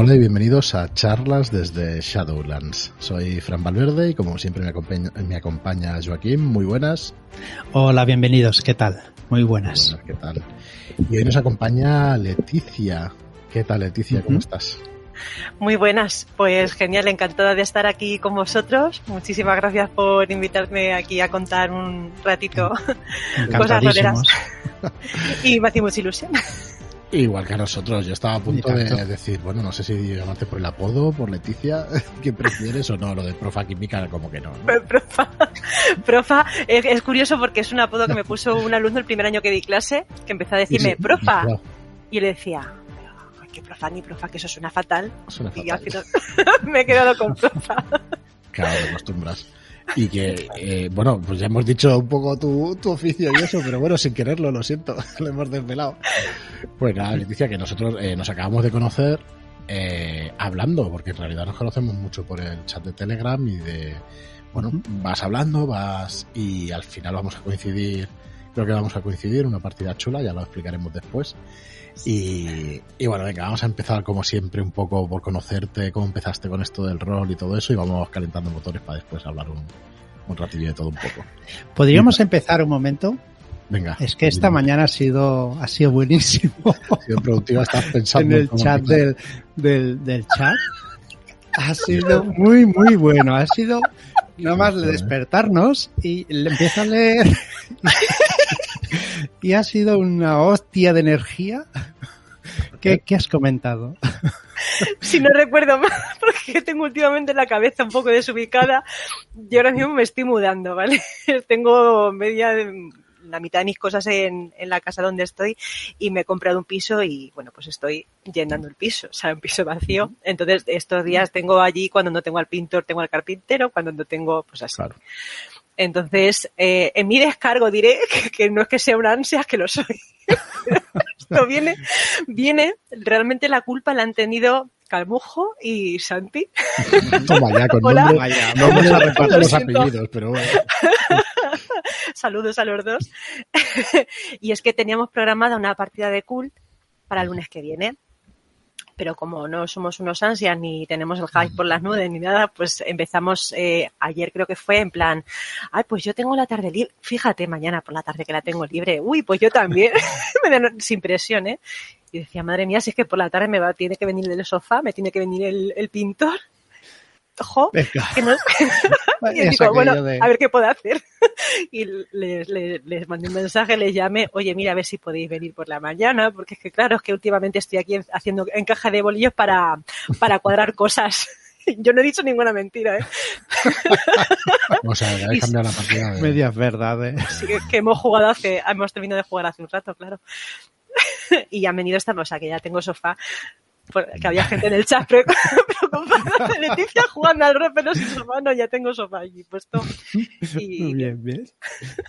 Hola y bienvenidos a charlas desde Shadowlands. Soy Fran Valverde y como siempre me acompaña, me acompaña Joaquín. Muy buenas. Hola, bienvenidos. ¿Qué tal? Muy buenas. buenas ¿Qué tal? Y hoy nos acompaña Leticia. ¿Qué tal, Leticia? ¿Cómo uh -huh. estás? Muy buenas, pues genial, encantada de estar aquí con vosotros. Muchísimas gracias por invitarme aquí a contar un ratito cosas roleras. y me hace mucha ilusión. Igual que a nosotros, yo estaba a punto de decir, bueno, no sé si llamarte por el apodo, por Leticia, ¿qué prefieres o no? Lo de profa química, como que no. ¿no? Profa, profa es, es, curioso porque es un apodo que me puso un alumno el primer año que di clase, que empezó a decirme, sí, profa. Y, y yo le decía, que profa ni profa, que eso suena fatal. Suena y fatal. al final me he quedado con profa. Claro, te acostumbras. Y que, eh, bueno, pues ya hemos dicho un poco tu, tu, oficio y eso, pero bueno, sin quererlo, lo siento, lo hemos desvelado. Pues nada, Leticia, que nosotros eh, nos acabamos de conocer eh, hablando, porque en realidad nos conocemos mucho por el chat de Telegram y de, bueno, vas hablando, vas y al final vamos a coincidir, creo que vamos a coincidir, una partida chula, ya lo explicaremos después. Y, y, bueno, venga, vamos a empezar como siempre un poco por conocerte, cómo empezaste con esto del rol y todo eso y vamos calentando motores para después hablar un, un ratillo de todo un poco. ¿Podríamos Venga. empezar un momento? Venga. Es que esta mañana ha sido, ha sido buenísimo. Ha sido productiva, estás pensando en el chat del, del, del, chat. Ha sido muy, muy bueno. Ha sido nada más de despertarnos y le empiezo a leer. y ha sido una hostia de energía. ¿Qué, ¿Qué, has comentado? Si no recuerdo mal, porque tengo últimamente la cabeza un poco desubicada, yo ahora mismo me estoy mudando, ¿vale? Tengo media, la mitad de mis cosas en, en, la casa donde estoy y me he comprado un piso y bueno, pues estoy llenando el piso, o sea, un piso vacío. Entonces, estos días tengo allí, cuando no tengo al pintor, tengo al carpintero, cuando no tengo, pues así. Claro. Entonces, eh, en mi descargo diré que, que, no es que sea una ansia, que lo soy. Esto viene, viene, realmente la culpa la han tenido Calmujo y Santi. Toma ya, con Hola. nombre, vaya, no vamos a repartir los apellidos, pero bueno. Saludos a los dos. y es que teníamos programada una partida de cult para el lunes que viene pero como no somos unos ansias ni tenemos el hype por las nubes ni nada, pues empezamos eh, ayer creo que fue en plan, ay, pues yo tengo la tarde libre, fíjate, mañana por la tarde que la tengo libre, uy, pues yo también, sin presión, ¿eh? Y decía, madre mía, si es que por la tarde me va, tiene que venir del sofá, me tiene que venir el, el pintor. Ojo, que no... y digo, bueno, de... a ver qué puedo hacer. y les, les, les, mandé un mensaje, les llamé, oye, mira, a ver si podéis venir por la mañana, porque es que claro, es que últimamente estoy aquí haciendo en caja de bolillos para, para cuadrar cosas. Yo no he dicho ninguna mentira, ¿eh? o sea, habéis cambiado la partida. De... Medias verdades. Sí, que, que hemos jugado hace, hemos terminado de jugar hace un rato, claro. y ya han venido esta cosa, que ya tengo sofá que había gente en el chat preocupada de Leticia jugando al rol, pero sin sofá, no, ya tengo sofá allí puesto. Y... Bien, bien.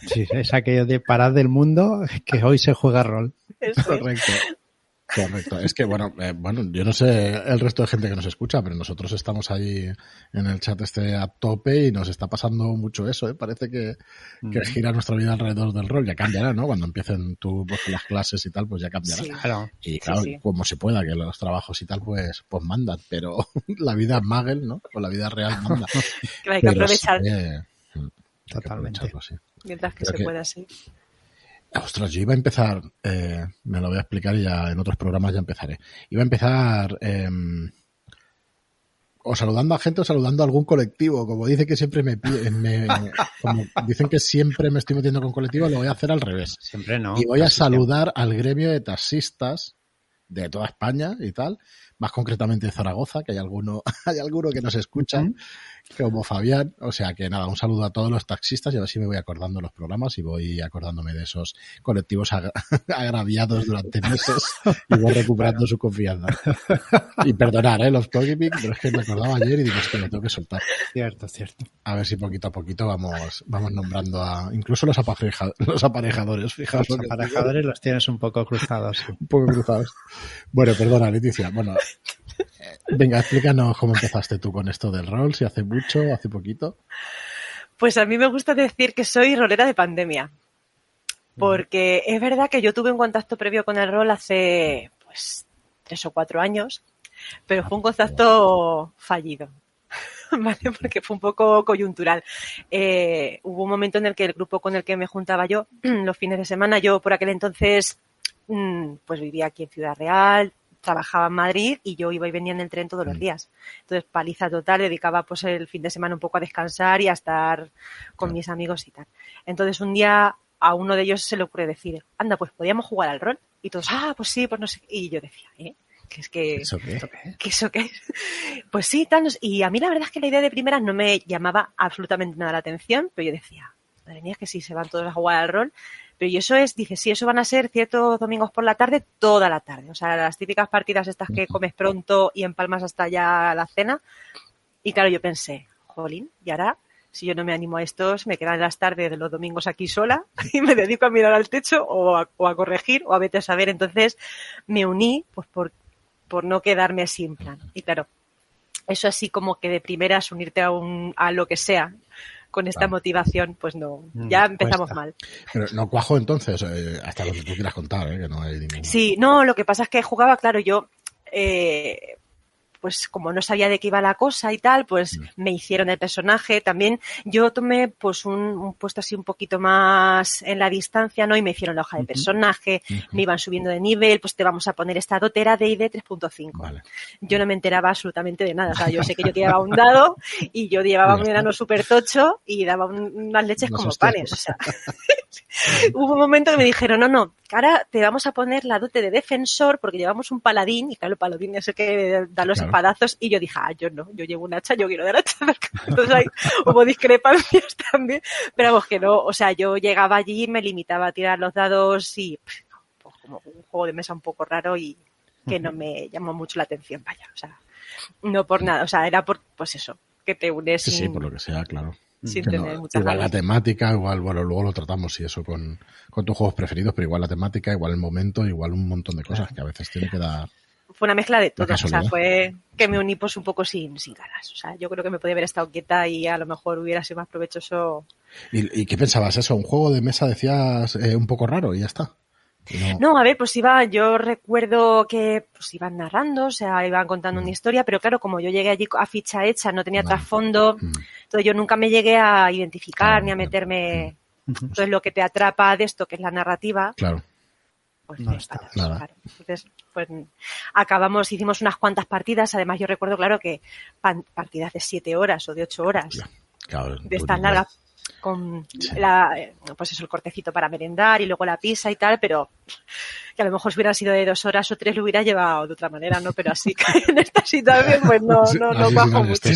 Sí, es aquello de parar del mundo que hoy se juega rol. Eso Correcto. Es. Correcto. Es que, bueno, eh, bueno, yo no sé el resto de gente que nos escucha, pero nosotros estamos ahí en el chat este a tope y nos está pasando mucho eso, ¿eh? Parece que, que gira nuestra vida alrededor del rol. Ya cambiará, ¿no? Cuando empiecen tú pues, las clases y tal, pues ya cambiará. Sí. Claro. Y claro, Sí, sí. como se pueda, que los trabajos y tal, pues, pues mandan, pero la vida Magel, ¿no? O la vida real manda. Que hay que Pero aprovechar sí, eh, Totalmente. mientras que Creo se que- pueda, sí. Ostras, yo iba a empezar, eh, me lo voy a explicar y ya en otros programas ya empezaré. Iba a empezar eh, o saludando a gente o saludando a algún colectivo. Como dice que siempre me, me como dicen que siempre me estoy metiendo con colectivos, lo voy a hacer al revés. Siempre no. y voy a siempre. saludar al gremio de taxistas de toda España y tal, más concretamente de Zaragoza, que hay alguno, hay alguno que nos escucha. Como Fabián. O sea que nada, un saludo a todos los taxistas y a ver si me voy acordando los programas y voy acordándome de esos colectivos agra- agraviados durante meses y voy recuperando su confianza. Y perdonar, ¿eh? Los Pogimic, pero es que me acordaba ayer y digo, es que lo tengo que soltar. Cierto, cierto. A ver si poquito a poquito vamos, vamos nombrando a, incluso los, apareja- los aparejadores, fijaos. Los aparejadores los tienes un poco cruzados. un poco cruzados. Bueno, perdona, Leticia. Bueno, venga, explícanos cómo empezaste tú con esto del rol, si hace mucho, hace poquito. Pues a mí me gusta decir que soy rolera de pandemia. Porque es verdad que yo tuve un contacto previo con el rol hace pues tres o cuatro años. pero fue un contacto fallido. ¿Vale? Porque fue un poco coyuntural. Eh, hubo un momento en el que el grupo con el que me juntaba yo, los fines de semana, yo por aquel entonces, mm, pues vivía aquí en Ciudad Real, trabajaba en Madrid y yo iba y venía en el tren todos los días. Entonces, paliza total, dedicaba pues el fin de semana un poco a descansar y a estar con mis amigos y tal. Entonces, un día a uno de ellos se le ocurre decir, anda, pues podíamos jugar al rol. Y todos, ah, pues sí, pues no sé. Y yo decía, ¿eh? Que es que... ¿Eso qué? ¿Qué eso qué es? Pues sí, tal. no sé. Y a mí la verdad es que la idea de primeras no me llamaba absolutamente nada la atención, pero yo decía, madre mía, es que sí, se van todos a jugar al rol. Pero y eso es, dice, sí, eso van a ser ciertos domingos por la tarde, toda la tarde. O sea, las típicas partidas estas que comes pronto y empalmas hasta ya la cena. Y claro, yo pensé, jolín, y ahora, si yo no me animo a estos, me quedan las tardes de los domingos aquí sola y me dedico a mirar al techo o a, o a corregir o a vete a saber. Entonces me uní, pues por, por no quedarme sin plan. Y claro, eso así como que de primeras unirte a, un, a lo que sea con esta Claro. motivación, pues no, Mm, ya empezamos cuesta. mal. Pero no cuajo entonces, eh, hasta lo que tú quieras contar, ¿eh? que no hay ningún... Sí, no, lo que pasa es que jugaba, claro, yo, eh, pues como no sabía de qué iba la cosa y tal, pues Mm. me hicieron el personaje. También yo tomé pues un, un puesto así un poquito más en la distancia, ¿no? Y me hicieron la hoja de personaje, me iban subiendo de nivel, pues te vamos a poner esta dotera de ID 3.5. Vale. Yo no me enteraba absolutamente de nada. O sea, yo sé que yo llevaba un dado y yo llevaba un enano súper tocho y daba un- unas leches como panes. O sea, hubo un momento que me dijeron, no, no, ahora te vamos a poner la dote de defensor porque llevamos un paladín y claro, el paladín es el que da los Claro. espadazos y yo dije, ah, yo no, yo llevo un hacha, yo quiero dar hacha. Entonces hubo discrepancias también, pero vamos que no, o sea, yo llegaba allí me limitaba a tirar los dados y pues, como un juego de mesa un poco raro y que no me llamó mucho la atención, vaya, o sea, no por nada, o sea, era por, pues eso, que te unes Sí, por lo que sea, claro. Sin Que tener no- muchas igual la temática, igual, bueno, luego lo tratamos y eso con, con tus juegos preferidos, pero igual la temática, igual el momento, igual un montón de cosas que a veces tiene que dar. fue una mezcla de todo. O sea, fue que me uní pues un poco sin, sin ganas. O sea, yo creo que me podía haber estado quieta y a lo mejor hubiera sido más provechoso. ¿Y, y qué pensabas eso? ¿Un juego de mesa decías eh, un poco raro y ya está? No- No, a ver, pues iba, yo recuerdo que pues iban narrando, o sea, iban contando una historia, pero claro, como yo llegué allí a ficha hecha, no tenía trasfondo, Mm, entonces yo nunca me llegué a identificar Claro, ni a meterme. Ujú. Entonces lo que te atrapa de esto, que es la narrativa, Claro. pues No está, nada. claro. Entonces, pues acabamos, hicimos unas cuantas partidas, además yo recuerdo, claro, que partidas de siete horas o de ocho horas, Ya, claro, de estas tú- largas, con la, eh, pues eso, el cortecito para merendar y luego la pizza y tal, pero que a lo mejor si hubieran sido de dos horas o tres lo hubiera llevado de otra manera, ¿no? Pero así que en esta situación, pues no, no, no bajo mucho.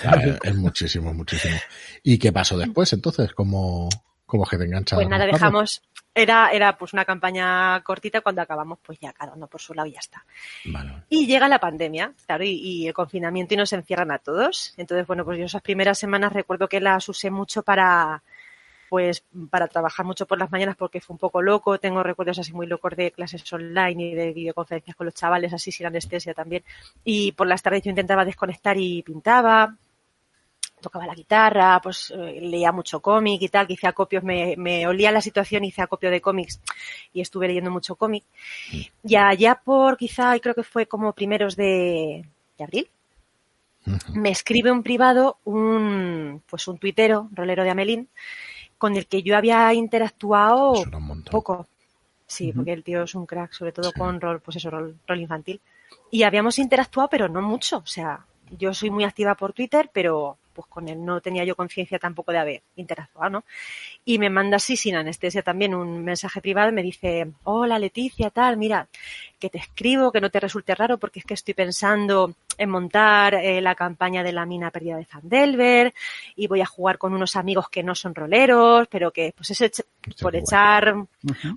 Claro, es muchísimo, muchísimo. ¿Y qué pasó después entonces? ¿Cómo, cómo que te engancha? Pues nada, dejamos, era, era pues una campaña cortita, cuando acabamos, pues ya cada uno por su lado y ya está. Vale. Y llega la pandemia, claro, y, y el confinamiento y nos encierran a todos. Entonces, bueno, pues yo esas primeras semanas recuerdo que las usé mucho para, pues, para trabajar mucho por las mañanas porque fue un poco loco. Tengo recuerdos así muy locos de clases online y de videoconferencias con los chavales, así sin anestesia también. Y por las tardes yo intentaba desconectar y pintaba. Tocaba la guitarra, pues eh, leía mucho cómic y tal, que hice acopios, me, me olía la situación, hice acopio de cómics y estuve leyendo mucho cómic. Y allá por quizá, y creo que fue como primeros de, de abril, me escribe un privado un, pues un tuitero, rolero de Amelín, con el que yo había interactuado un poco. Sí, porque el tío es un crack, sobre todo Sí. con rol, pues eso, rol, rol infantil. Y habíamos interactuado, pero no mucho. O sea, yo soy muy activa por Twitter, pero pues con él no tenía yo conciencia tampoco de haber interactuado, ¿no? Y me manda así, sin anestesia también, un mensaje privado y me dice, hola Leticia, tal, mira, que te escribo, que no te resulte raro porque es que estoy pensando en montar eh, la campaña de la mina perdida de Fandelver y voy a jugar con unos amigos que no son roleros, pero que pues es Hostia, por echar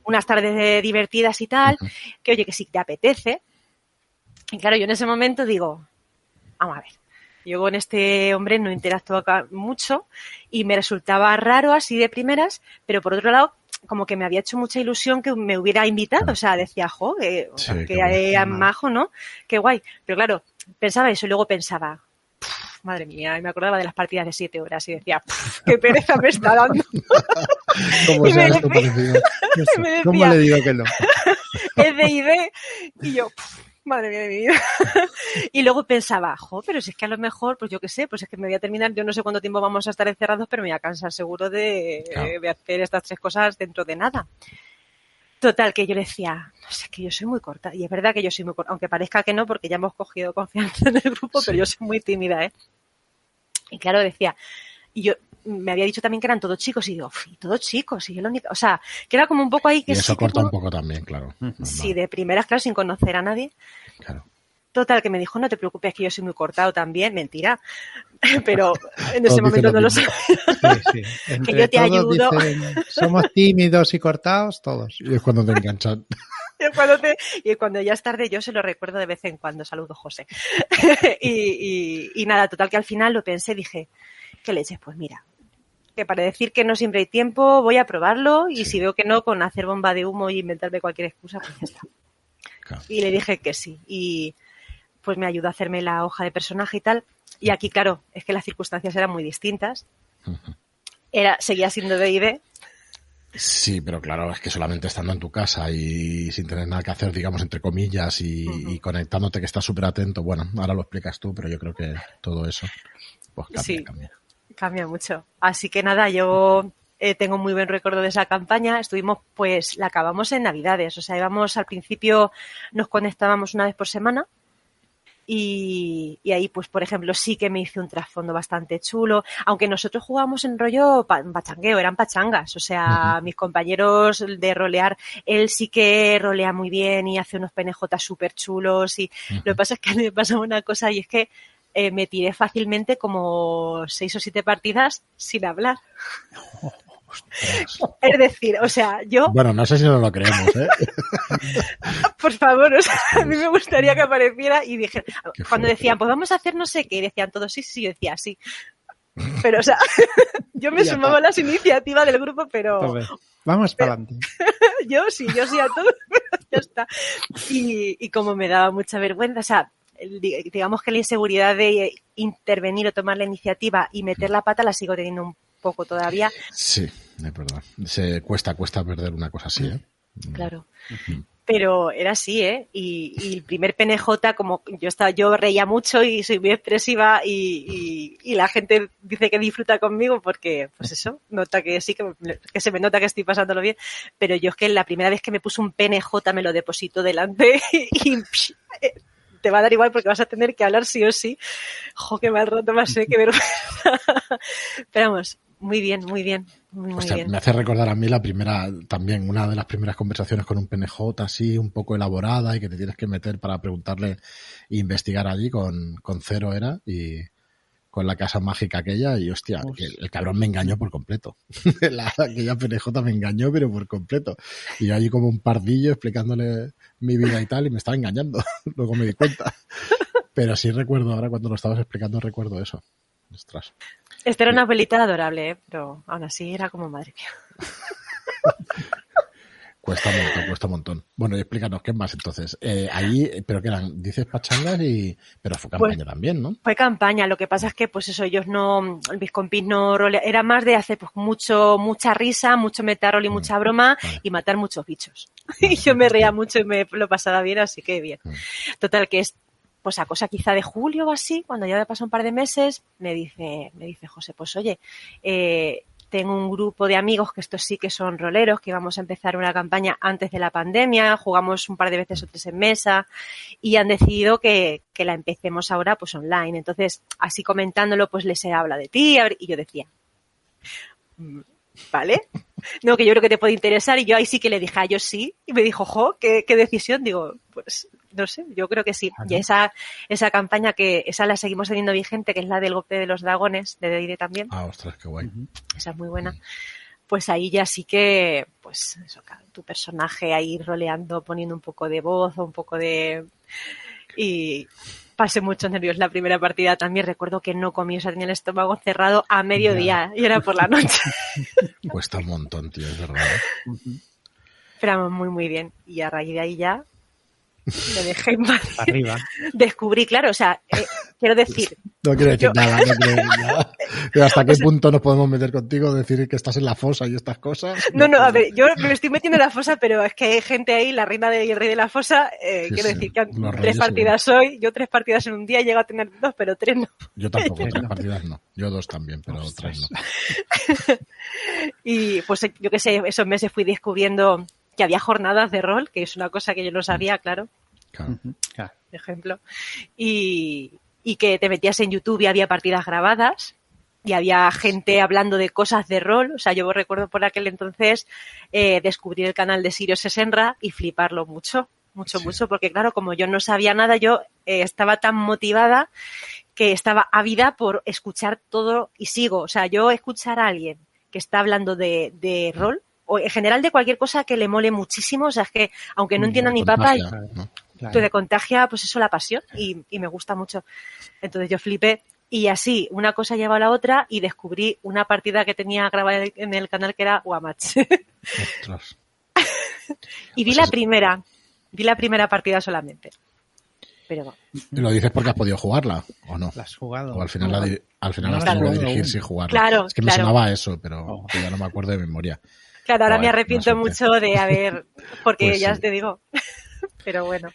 unas tardes de divertidas y tal, que oye, que si te apetece. Y claro, yo en ese momento digo, vamos a ver, yo con este hombre no interactúo acá mucho y me resultaba raro así de primeras, pero por otro lado, como que me había hecho mucha ilusión que me hubiera invitado, o sea, decía, jo, que, Sí, que majo, ¿no? Qué guay. Pero claro, pensaba eso y luego pensaba, "Puf, madre mía, y me acordaba de las partidas de siete horas y decía, "Puf, qué pereza me está dando. ¿Cómo Y me decía- ¿Cómo le digo que no? es de ID. Y yo, "Puf, Madre mía de mi vida. y luego pensaba, jo, pero si es que a lo mejor, pues yo qué sé, pues es que me voy a terminar, yo no sé cuánto tiempo vamos a estar encerrados, pero me voy a cansar seguro de, Claro. de hacer estas tres cosas dentro de nada. Total, que yo le decía, no sé, que yo soy muy corta. Y es verdad que yo soy muy corta, aunque parezca que no, porque ya hemos cogido confianza en el grupo, Sí. pero yo soy muy tímida, ¿eh? Y claro, decía, y yo me había dicho también que eran todos chicos, y digo, "Uf, y todos chicos, y yo la única, o sea, que era como un poco ahí Y que eso sí, corta tipo- un poco también, claro. Normal, Sí, de primeras, claro, sin conocer a nadie. claro. Total, que me dijo, no te preocupes, que yo soy muy cortado también. Mentira. Pero en ese momento lo no lo sabía. Sí, sí. Entre yo te ayudo. dicen, somos tímidos y cortados todos. Y es cuando te enganchan. Y cuando, te- y cuando ya es tarde, yo se lo recuerdo de vez en cuando. Saludo, José. y, y- y nada, total, que al final lo pensé, dije, ¿qué leches? Pues mira, que para decir que no siempre hay tiempo, voy a probarlo y si veo que no, con hacer bomba de humo y inventarme cualquier excusa, pues ya está. Claro. Y le dije que sí. Y pues me ayudó a hacerme la hoja de personaje y tal. Y aquí, claro, es que las circunstancias eran muy distintas. Era, seguía siendo D&D, Sí, pero claro, es que solamente estando en tu casa y sin tener nada que hacer, digamos, entre comillas, y conectándote que estás súper atento, bueno, ahora lo explicas tú, pero yo creo que todo eso, pues cambia, Sí. cambia. Cambia mucho. Así que nada, yo eh, tengo muy buen recuerdo de esa campaña. Estuvimos, pues, la acabamos en Navidades. O sea, íbamos al principio, nos conectábamos una vez por semana. Y, y ahí, pues, por ejemplo, sí que me hice un trasfondo bastante chulo. Aunque nosotros jugábamos en rollo pa- pachangueo, eran pachangas. O sea, mis compañeros de rolear, él sí que rolea muy bien y hace unos PNJ súper chulos. Y lo que pasa es que a mí me pasaba una cosa y es que eh, me tiré fácilmente como seis o siete partidas sin hablar. Es decir, o sea, yo, Bueno, no sé si no lo creemos, ¿eh? por favor, o sea, a mí me gustaría que apareciera y dije, cuando decían, pues vamos a hacer no sé qué, y decían todos sí, sí, yo decía sí. Pero, o sea, yo me Ya sumaba a las iniciativas del grupo, pero vamos para adelante. yo sí, yo sí a todo, pero ya está. Y, y como me daba mucha vergüenza, o sea, digamos que la inseguridad de intervenir o tomar la iniciativa y meter la pata la sigo teniendo un poco todavía. Sí, es verdad. Se cuesta, cuesta perder una cosa así, ¿eh? Claro. Ujú. Pero era así, ¿eh? Y, y el primer PNJ, como yo estaba, yo reía mucho y soy muy expresiva y, y- y la gente dice que disfruta conmigo porque, pues eso, nota que sí, que, que se me nota que estoy pasándolo bien. Pero yo es que la primera vez que me puse un PNJ me lo deposito delante y te va a dar igual porque vas a tener que hablar sí o sí. Jo, qué mal rato más, ¿eh? Qué vergüenza. Pero vamos, muy bien, muy bien, muy, bien. me hace recordar a mí la primera, también una de las primeras conversaciones con un PNJ así, un poco elaborada y que te tienes que meter para preguntarle e investigar allí con, con cero era y con la casa mágica aquella y hostia, Uf. que el, cabrón me engañó por completo. la, aquella PNJ me engañó pero por completo. Y yo allí como un pardillo explicándole mi vida y tal y me estaba engañando. Luego me di cuenta. Pero sí recuerdo, ahora cuando lo estabas explicando recuerdo eso. Ostras. Esta era una abuelita adorable, ¿eh? pero aún así era como madre mía. Cuesta un montón, cuesta un montón. Bueno, y explícanos qué más entonces. Eh, ahí, pero que eran, dices pachangas y, pero fue campaña Pues- también, ¿no? Fue campaña, lo que pasa es que pues eso, ellos no, mis compis no rolea, era más de hacer pues mucho, mucha risa, mucho metarol y Mm, mucha broma vale. y matar muchos bichos. Y yo me reía mucho y me lo pasaba bien, así que bien. Mm. Total, que es pues a cosa quizá de julio o así, cuando ya me pasado un par de meses, me dice, me dice José, pues oye, eh, tengo un grupo de amigos que estos sí que son roleros, que vamos a empezar una campaña antes de la pandemia, jugamos un par de veces o tres en mesa y han decidido que, que la empecemos ahora pues online. Entonces, así comentándolo, pues les he hablado de ti y yo decía, "Mm, ¿vale? No, que yo creo que te puede interesar y yo ahí sí que le dije a ellos sí y me dijo, jo, ¿qué, qué decisión? Digo, pues no sé, yo creo que sí. Claro. Y esa, esa campaña que, esa la seguimos teniendo vigente, que es la del golpe de los dragones, de D&D también, Ah, ostras, qué guay. esa es muy buena. Pues ahí ya sí que, pues eso, claro, tu personaje ahí roleando, poniendo un poco de voz o un poco de... Y pasé muchos nervios la primera partida también. Recuerdo que no comí, o sea, tenía el estómago cerrado a mediodía y era por la noche. Cuesta un montón, tío, es verdad. ¿eh? Pero vamos, muy, muy bien. Y a raíz de ahí ya me dejé invadir. Arriba. Descubrí, claro, o sea, eh, quiero decir, No quiero decir Yo- nada, no quiero decir nada. Pero ¿Hasta qué punto nos podemos meter contigo? Decir que estás en la fosa y estas cosas. No, no, a ver, yo me estoy metiendo en la fosa, pero es que hay gente ahí, la reina de- y el rey de la fosa, eh, Sí, quiero sí, decir que tres reyes partidas hoy, yo tres partidas en un día llego a tener dos, pero tres no. Yo tampoco, tres partidas no. Yo dos también, pero Ostras. tres no. Y pues yo qué sé, esos meses fui descubriendo que había jornadas de rol, que es una cosa que yo no sabía, claro, Claro. Ujú, claro. por ejemplo, y, y que te metías en YouTube y había partidas grabadas y había gente hablando de cosas de rol. O sea, yo recuerdo por aquel entonces eh, descubrir el canal de Sirius Senra y fliparlo mucho, mucho, Sí. mucho, porque claro, como yo no sabía nada, yo eh, estaba tan motivada que estaba ávida por escuchar todo y sigo. O sea, yo escuchar a alguien que está hablando de, de rol o en general de cualquier cosa que le mole muchísimo, o sea, es que aunque no entienda ni papa, ¿no? claro. te contagia pues eso la pasión y, y me gusta mucho. Entonces yo flipé y así una cosa lleva a la otra y descubrí una partida que tenía grabada en el canal que era Guamach. Ostras. y vi Pues la es- primera, vi la primera partida solamente. Pero ¿Y lo dices porque has podido jugarla o no? ¿La has jugado? O al final, la al final No has tenido que dirigir sin jugarla. Claro, es que me claro. sonaba eso, pero Oh. ya no me acuerdo de memoria. Claro, ahora me arrepiento mucho de haber, porque Pues ya sí. te digo. Pero bueno,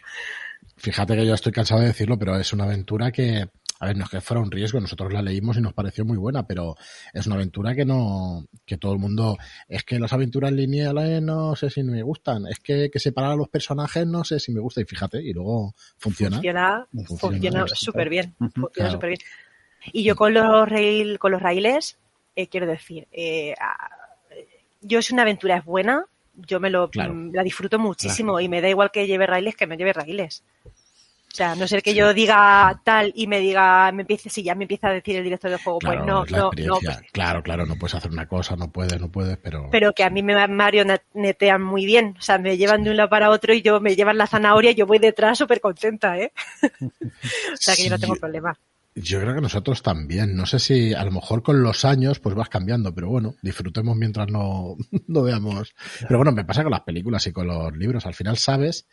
Fíjate que yo estoy cansado de decirlo, pero es una aventura que, a ver, no es que fuera un riesgo, nosotros la leímos y nos pareció muy buena, pero es una aventura que no, que todo el mundo, es que las aventuras lineales no sé si me gustan, es que, que separar a los personajes no sé si me gusta, y fíjate, y luego funciona. funciona, Funciona, súper bien. Funciona claro. súper bien. Y yo con los rail, con los raíles, eh, quiero decir, eh, yo si una aventura es buena, yo me lo Claro. mm, la disfruto muchísimo y me da igual que lleve raíles que me lleve raíles. O sea, no ser que yo diga tal y me diga, me empiece, si ya me empieza a decir el director del juego, Claro, pues no, no, no, pues- claro, claro, no puedes hacer una cosa, no puedes, no puedes, pero... pero que a mí me marionetean muy bien. O sea, me llevan de un lado para otro y yo me llevan la zanahoria y yo voy detrás súper contenta, ¿eh? o sea, que yo no tengo problema. Yo creo que nosotros también. No sé si a lo mejor con los años pues vas cambiando, pero bueno, disfrutemos mientras no, no veamos. Pero bueno, me pasa con las películas y con los libros. Al final sabes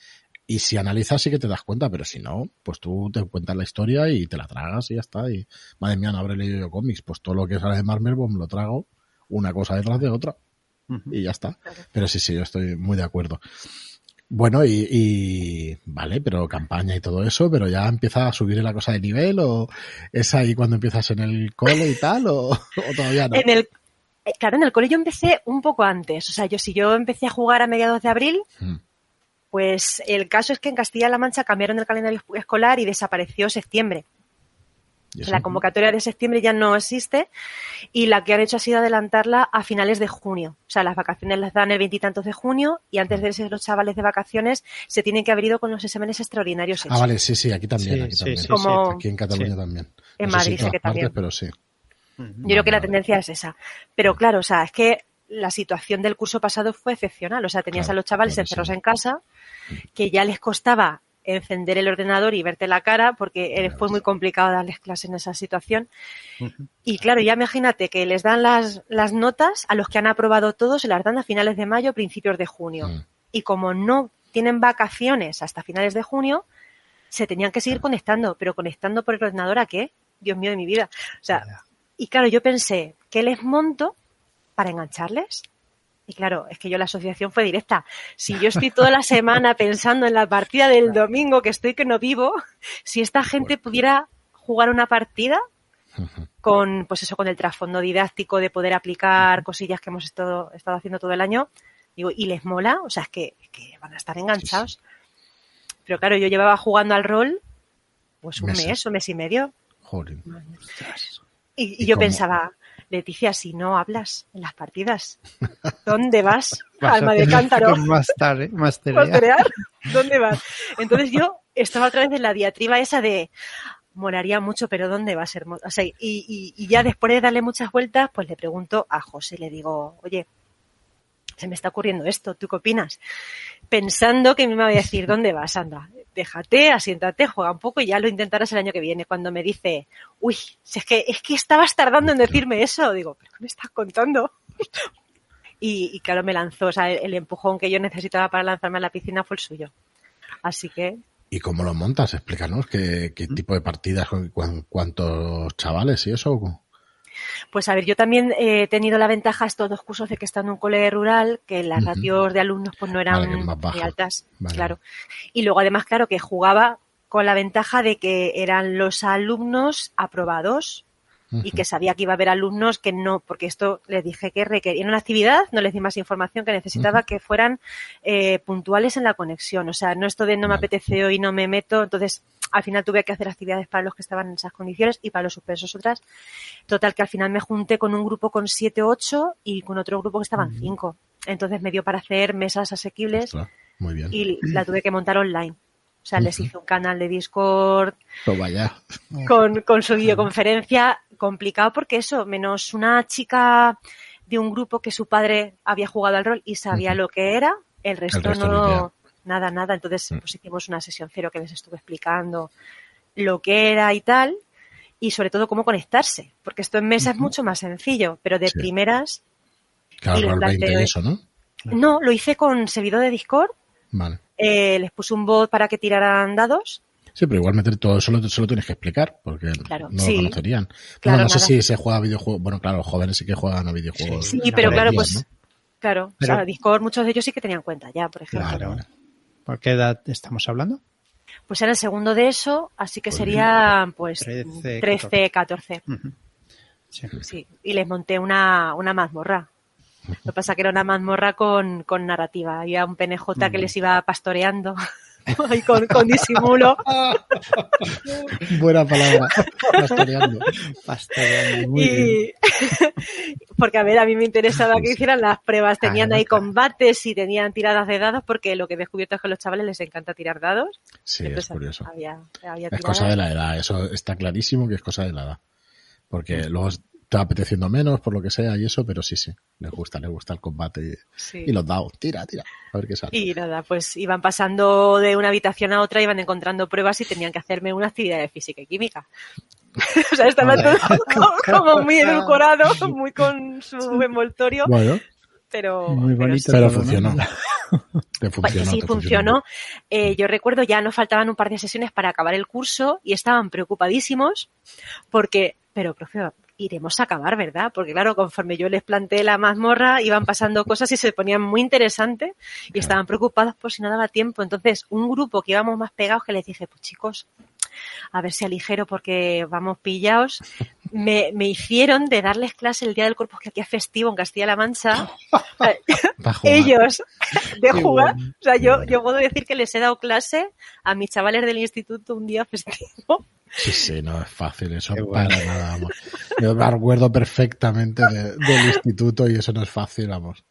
y si analizas sí que te das cuenta, pero si no, pues tú te cuentas la historia y te la tragas y ya está. Y madre mía, no habré leído yo cómics. Pues todo lo que sale de Marvel pues me lo trago una cosa detrás de otra y ya está. Pero sí, sí, yo estoy muy de acuerdo. Bueno, y, y vale, pero campaña y todo eso, pero ya empieza a subir la cosa de nivel o es ahí cuando empiezas en el cole y tal o, o todavía no. En el, eh, claro, en el cole yo empecé un poco antes. O sea, yo si yo empecé a jugar a mediados de abril, Mm, pues el caso es que en Castilla-La Mancha cambiaron el calendario escolar y desapareció septiembre. La convocatoria de septiembre ya no existe y la que han hecho ha sido adelantarla a finales de junio. O sea, las vacaciones las dan el veintitantos de junio y antes de irse los chavales de vacaciones se tienen que haber ido con los exámenes extraordinarios hechos. Ah, vale, sí, sí, aquí también, Sí, aquí también. sí, Como- Aquí en Cataluña Sí. también. En No sé si Madrid sé que partes, también. pero sí. Ujú. Yo creo que la Vale, tendencia es esa. Pero claro, o sea, es que la situación del curso pasado fue excepcional. O sea, tenías Claro, a los chavales encerrados en casa, que ya les costaba encender el ordenador y verte la cara, porque fue muy complicado darles clase en esa situación. Y claro, ya imagínate que les dan las, las notas a los que han aprobado todo, se las dan a finales de mayo, principios de junio. Mm. Y como no tienen vacaciones hasta finales de junio, se tenían que seguir conectando, pero conectando por el ordenador a qué? Dios mío de mi vida. O sea, y claro, yo pensé, ¿qué les monto para engancharles? Y claro, es que yo la asociación fue directa. Si yo estoy toda la semana pensando en la partida del domingo, que estoy que no vivo, si esta gente pudiera jugar una partida con, pues eso, con el trasfondo didáctico de poder aplicar cosillas que hemos estado, estado haciendo todo el año, digo, y les mola, o sea, es que, es que van a estar enganchados. Pero claro, yo llevaba jugando al rol, pues un Meses. mes o mes y medio. Jolín. Y, y ¿Y yo cómo? pensaba, Leticia, si no hablas en las partidas, ¿dónde vas? Alma de cántaro. Más tarde, más. ¿Dónde vas? Entonces yo estaba otra vez en la diatriba esa de molaría mucho, pero ¿dónde va a ser? O sea, y, y- y ya después de darle muchas vueltas, pues le pregunto a José, le digo, oye, se me está ocurriendo esto, ¿tú qué opinas? Pensando que me va a decir, ¿dónde vas? Anda, déjate, asiéntate, juega un poco y ya lo intentarás el año que viene. Cuando me dice, uy, si es que, es que estabas tardando en decirme eso, digo, ¿pero qué me estás contando? Y, y claro, me lanzó, o sea, el, el empujón que yo necesitaba para lanzarme a la piscina fue el suyo. Así que ¿Y cómo lo montas? Explícanos qué, qué tipo de partidas, con cuántos chavales y eso. Pues a ver, yo también he tenido la ventaja estos dos cursos de que está en un cole rural, que las ratios de alumnos pues no eran muy altas, claro. Y luego además, claro, que jugaba con la ventaja de que eran los alumnos aprobados y que sabía que iba a haber alumnos que no, porque esto les dije que requerían una actividad, no les di más información, que necesitaba que fueran eh, puntuales en la conexión. O sea, no esto de no me apetece hoy, no me meto, entonces al final tuve que hacer actividades para los que estaban en esas condiciones y para los suspensos otras. Total, que al final me junté con un grupo con siete, ocho y con otro grupo que estaban cinco. Entonces me dio para hacer mesas asequibles Muy bien. y la tuve que montar online. O sea, les hice un canal de Discord vaya. Con, con su videoconferencia. Complicado porque eso, menos una chica de un grupo que su padre había jugado al rol y sabía lo que era, el resto, no, nada, nada. Entonces, mm. pues hicimos una sesión cero que les estuve explicando lo que era y tal, y sobre todo cómo conectarse, porque esto en mesa es mucho más sencillo, pero de primeras. Claro, eso, ¿no? No, lo hice con servidor de Discord. Vale. Eh, les puse un bot para que tiraran dados. Sí, pero igual meter todo eso lo, tienes que explicar, porque no lo conocerían. no sé si se juega a videojuegos. Bueno, claro, los jóvenes sí que juegan a videojuegos. Sí, pero claro, pues. Claro, o sea, Discord muchos de ellos sí que tenían cuenta ya, por ejemplo. Claro, ¿Por qué edad estamos hablando? Pues era el segundo de eso, así que pues sería pues 13, 14. sí. Y les monté una, una mazmorra. Lo que pasa que era una mazmorra con, con narrativa. Había un PNJ que les iba pastoreando. y con, con, disimulo. Buena palabra. Pastoreando. Pastoreando. Muy y... porque a ver, a mí me interesaba que hicieran las pruebas. Tenían ahí combates y tenían tiradas de dados, porque lo que he descubierto es que a los chavales les encanta tirar dados. Sí, es curioso. es cosa de la edad. Eso está clarísimo que es cosa de la edad. Porque luego está apeteciendo menos por lo que sea y eso, pero sí, sí, les gusta, les gusta el combate y, los dados, tira, tira, a ver qué sale. Y nada, pues iban pasando de una habitación a otra, iban encontrando pruebas y tenían que hacerme una actividad de física y química. o sea, estaba todo como, muy edulcorado, muy con su envoltorio. Bueno. Pero, muy bonito, pero, funcionó. Pues sí, funcionó. Eh, yo recuerdo ya nos faltaban un par de sesiones para acabar el curso y estaban preocupadísimos porque, pero profe, iremos a acabar, ¿verdad? Porque claro, conforme yo les planteé la mazmorra, iban pasando cosas y se ponían muy interesantes y estaban preocupados por si no daba tiempo. Entonces, un grupo que íbamos más pegados que les dije, pues chicos, a ver si aligero porque vamos pillados, me, me hicieron de darles clase el Día del Corpus que aquí es festivo en Castilla-La Mancha. Ellos, de jugar. O sea, yo, yo puedo decir que les he dado clase a mis chavales del instituto un día festivo Sí, sí, no es fácil eso para nada, vamos. Yo me acuerdo perfectamente del instituto y eso no es fácil, vamos,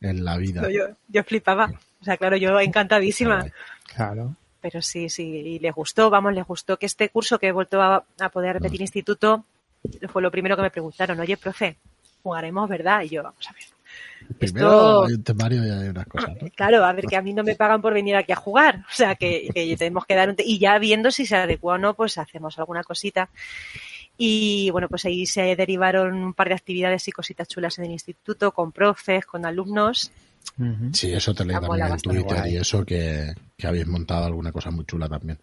en la vida. yo, yo flipaba. O sea, claro, yo encantadísima. Claro. Pero sí, sí, y les gustó, vamos, les gustó que este curso que he vuelto a, poder repetir instituto fue lo primero que me preguntaron, oye, profe, jugaremos, ¿verdad? Y yo, vamos a ver Primero hay un temario y hay unas cosas. Claro, a ver, que a mí no me pagan por venir aquí a jugar. O sea, que, tenemos que dar un... Y ya viendo si se adecua o no, pues hacemos alguna cosita. Y bueno, pues ahí se derivaron un par de actividades y cositas chulas en el instituto, con profes, con alumnos. Sí, eso te leí también en Twitter y eso que, que habéis montado alguna cosa muy chula también.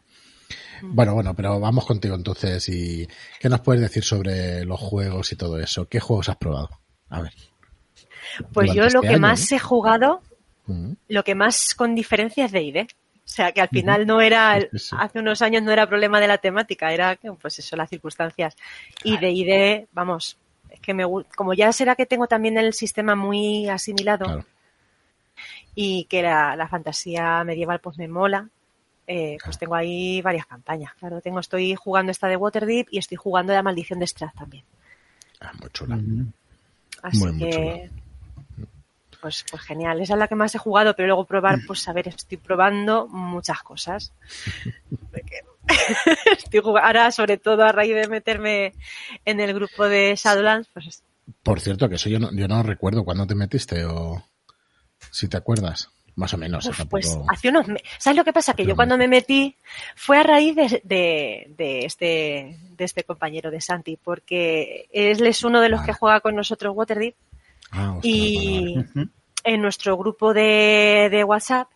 Bueno, bueno, pero vamos contigo entonces. ¿Y qué nos puedes decir sobre los juegos y todo eso? ¿Qué juegos has probado? A ver. Pues yo lo este que más he jugado, mm. lo que más con diferencia es de ID. O sea, que al final no era, hace unos años no era problema de la temática, era, pues eso, las circunstancias. Y de ID, vamos, es que me como ya será que tengo también el sistema muy asimilado y que la, fantasía medieval pues me mola, eh, pues tengo ahí varias campañas. Claro, tengo, estoy jugando esta de Waterdeep y estoy jugando la maldición de Strath también. Ah, muy chula. Así que, pues, pues genial. Esa es la que más he jugado, pero luego probar, pues a ver, estoy probando muchas cosas. estoy jugando, ahora, sobre todo a raíz de meterme en el grupo de Shadowlands, pues... Por cierto, que eso yo no, yo no recuerdo cuándo te metiste o si te acuerdas. Más o menos. pues hace unos ¿Sabes lo que pasa? Que yo cuando me metí fue a raíz de, de, este, de este compañero de Santi, porque él es uno de los que juega con nosotros Waterdeep Ah, y en nuestro grupo de, de WhatsApp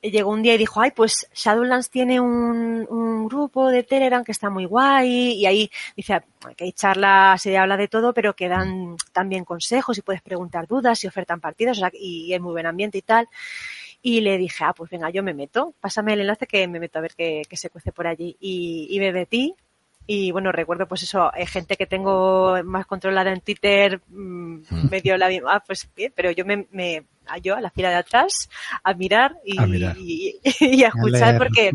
llegó un día y dijo, ay, pues Shadowlands tiene un, un grupo de Telegram que está muy guay y ahí dice que hay charlas, se habla de todo, pero que dan también consejos y puedes preguntar dudas y ofertan partidas o sea, y hay muy buen ambiente y tal. Y le dije, ah, pues venga, yo me meto, pásame el enlace que me meto a ver qué, qué se cuece por allí. Y, y me metí y bueno, recuerdo pues eso, eh, gente que tengo más controlada en Twitter, mmm, me dio la misma, ah, pues bien, pero yo me, me a yo a la fila de atrás a mirar y A mirar. y, y a escuchar porque,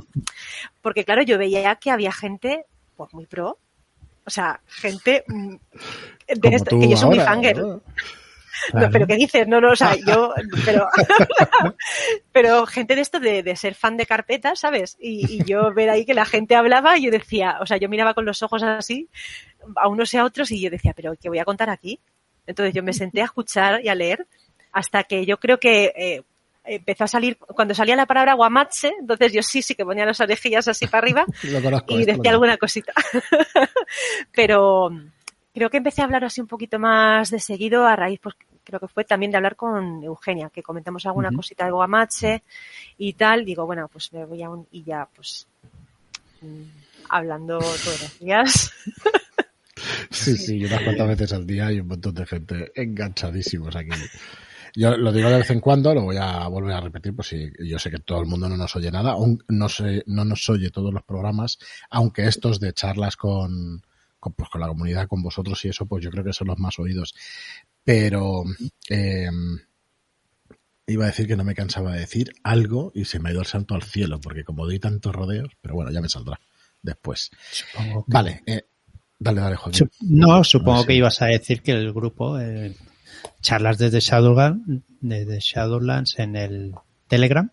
porque claro, yo veía que había gente pues muy pro. O sea, gente mm, de tú que yo soy muy fangirl. ¿No? No, pero ¿qué dices? No, no, o sea, yo, pero, pero gente de esto de, de ser fan de carpetas, ¿sabes? Y, y yo ver ahí que la gente hablaba y yo decía, o sea, yo miraba con los ojos así, a unos y a otros y yo decía, pero ¿qué voy a contar aquí? Entonces yo me senté a escuchar y a leer hasta que yo creo que eh, empezó a salir, cuando salía la palabra guamache, entonces yo sí, sí que ponía las orejillas así para arriba Lo conozco. y lo decía alguna cosita. Pero creo que empecé a hablar así un poquito más de seguido a raíz, pues creo que fue también de hablar con Eugenia, que comentamos alguna cosita de Guamache y tal. Digo, bueno, pues me voy a un, y ya, pues, mm, hablando todos los días. Sí, sí, unas cuantas veces al día y un montón de gente enganchadísimos aquí. Yo lo digo de vez en cuando, lo voy a volver a repetir, pues sí, yo sé que todo el mundo no nos oye nada, aún no, sé, no nos oye todos los programas, aunque estos de charlas con, con, pues, con la comunidad, con vosotros y eso, pues yo creo que son los más oídos. Pero eh, iba a decir que no me cansaba de decir algo y se me ha ido el santo al cielo, porque como doy tantos rodeos, pero bueno, ya me saldrá después. Supongo que- Vale, eh, dale, dale, Joaquín. No, supongo que ibas a decir que el grupo, eh, charlas desde Shadowlands, desde Shadowlands en el Telegram,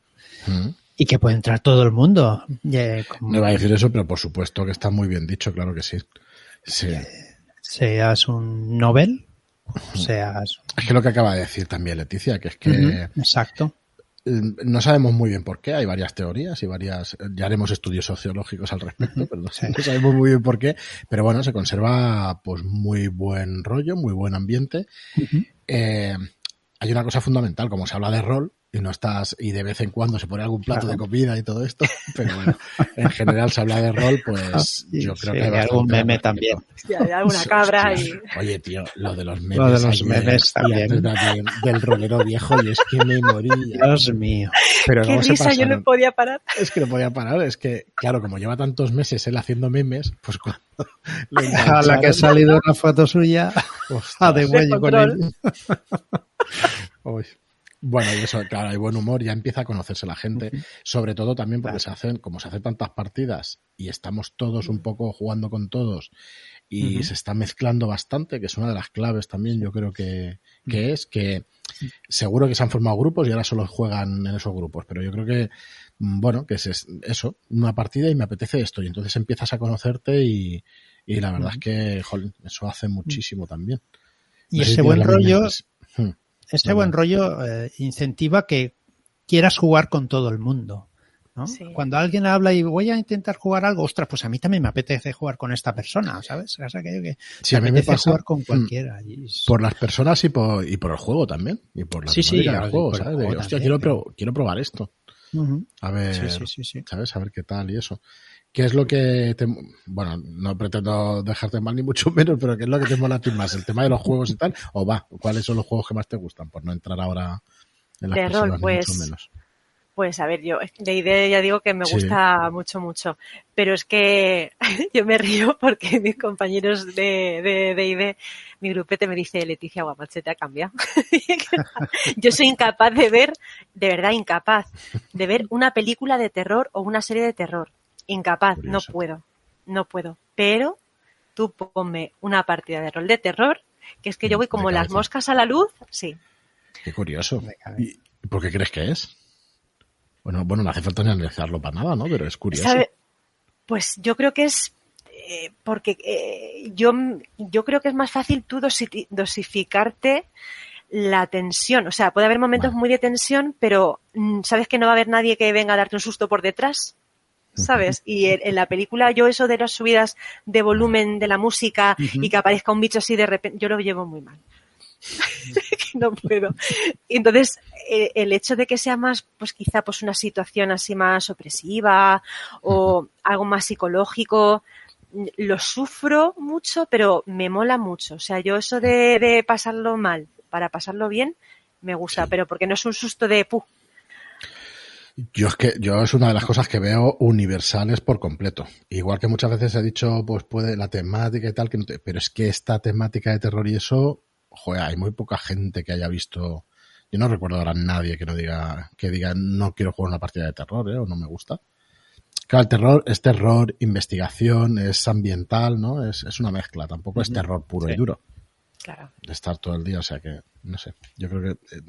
Mm. y que puede entrar todo el mundo. Eh, como No iba a decir eso, pero por supuesto que está muy bien dicho, claro que sí. Sí. seas un novel, seas... Es que lo que acaba de decir también Leticia, que es que Exacto. eh, no sabemos muy bien por qué, hay varias teorías y varias, ya haremos estudios sociológicos al respecto, pero no, Sí. no sabemos muy bien por qué, pero bueno, se conserva pues muy buen rollo, muy buen ambiente. Eh, hay una cosa fundamental, como se habla de rol, y no estás, y de vez en cuando se pone algún plato Claro. de comida y todo esto, pero bueno, en general se habla de rol, pues Sí, yo creo sí, que hay hay algún meme también. Sí, hay alguna cabra y... Oye, tío, lo de los memes. Lo de los ayer, memes también. también, del rolero viejo, y es que me moría. Dios mío. Pero Qué risa, yo no podía parar. Es que no podía parar, es que, claro, como lleva tantos meses él haciendo memes, pues cuando A la que ha salido una foto suya ostras, a de huello con él. uy. Bueno, y eso, claro, hay buen humor, ya empieza a conocerse la gente, sobre todo también porque se hacen, como se hacen tantas partidas y estamos todos un poco jugando con todos y se está mezclando bastante, que es una de las claves también, yo creo que, que es que seguro que se han formado grupos y ahora solo juegan en esos grupos, pero yo creo que, mm, bueno, que es es- eso, una partida y me apetece esto, y entonces empiezas a conocerte y, y la verdad es que, jolín, eso hace muchísimo también. Y No ese buen misma rollo. Ese buen rollo eh, incentiva que quieras jugar con todo el mundo. ¿no? Sí. Cuando alguien habla y voy a intentar jugar algo, ostras, pues a mí también me apetece jugar con esta persona, ¿sabes? O sea, que, que Sí, me a mí me apetece pasa jugar con hmm, cualquiera. y por las personas y por, y por el juego también, y por la Sí, sí, del juego, ¿sabes? De, juego hostia, también, quiero, pero- pro- quiero probar esto, a ver, Sí, sí, sí, sí. ¿sabes? A ver qué tal y eso. ¿Qué es lo que te, bueno, no pretendo dejarte mal ni mucho menos, pero qué es lo que te mola a ti más? ¿El tema de los juegos y tal? ¿O va? ¿Cuáles son los juegos que más te gustan? Por no entrar ahora en las De rol, personas, ni pues, mucho menos. Pues a ver, yo de idea ya digo que me Sí. gusta mucho, mucho. Pero es que yo me río porque mis compañeros de, de, de ID, mi grupete me dice, Leticia Guamache, te ha cambiado. yo soy incapaz de ver, de verdad incapaz, de ver una película de terror o una serie de terror. Incapaz, no puedo, no puedo. Pero tú ponme una partida de rol de terror, que es que yo voy De como las moscas a la luz, sí. Qué curioso. ¿Y por qué crees que es? Bueno, bueno, no hace falta ni analizarlo para nada, ¿no? Pero es curioso. ¿Sabe? Pues yo creo que es eh, porque eh, yo, yo creo que es más fácil tú dosi- dosificarte la tensión. O sea, puede haber momentos Vale. muy de tensión, pero mm, sabes que no va a haber nadie que venga a darte un susto por detrás. ¿Sabes? Y en, en la película yo eso de las subidas de volumen de la música y que aparezca un bicho así de repente, yo lo llevo muy mal. no puedo. Entonces, eh, el hecho de que sea más, pues quizá pues una situación así más opresiva o algo más psicológico, lo sufro mucho, pero me mola mucho. O sea, yo eso de, de pasarlo mal para pasarlo bien, me gusta, pero porque no es un susto de ¡puh! Yo es que yo es una de las cosas que veo universales por completo. Igual que muchas veces he dicho, pues puede la temática y tal, que no te, pero es que esta temática de terror y eso, joder, hay muy poca gente que haya visto. Yo no recuerdo ahora a nadie que no diga, que diga no quiero jugar una partida de terror, ¿eh? o no me gusta. Claro, el terror es terror, investigación, es ambiental, ¿no? Es, es una mezcla, tampoco es terror puro Sí. y duro. Claro. De estar todo el día, o sea que, no sé. Yo creo que eh,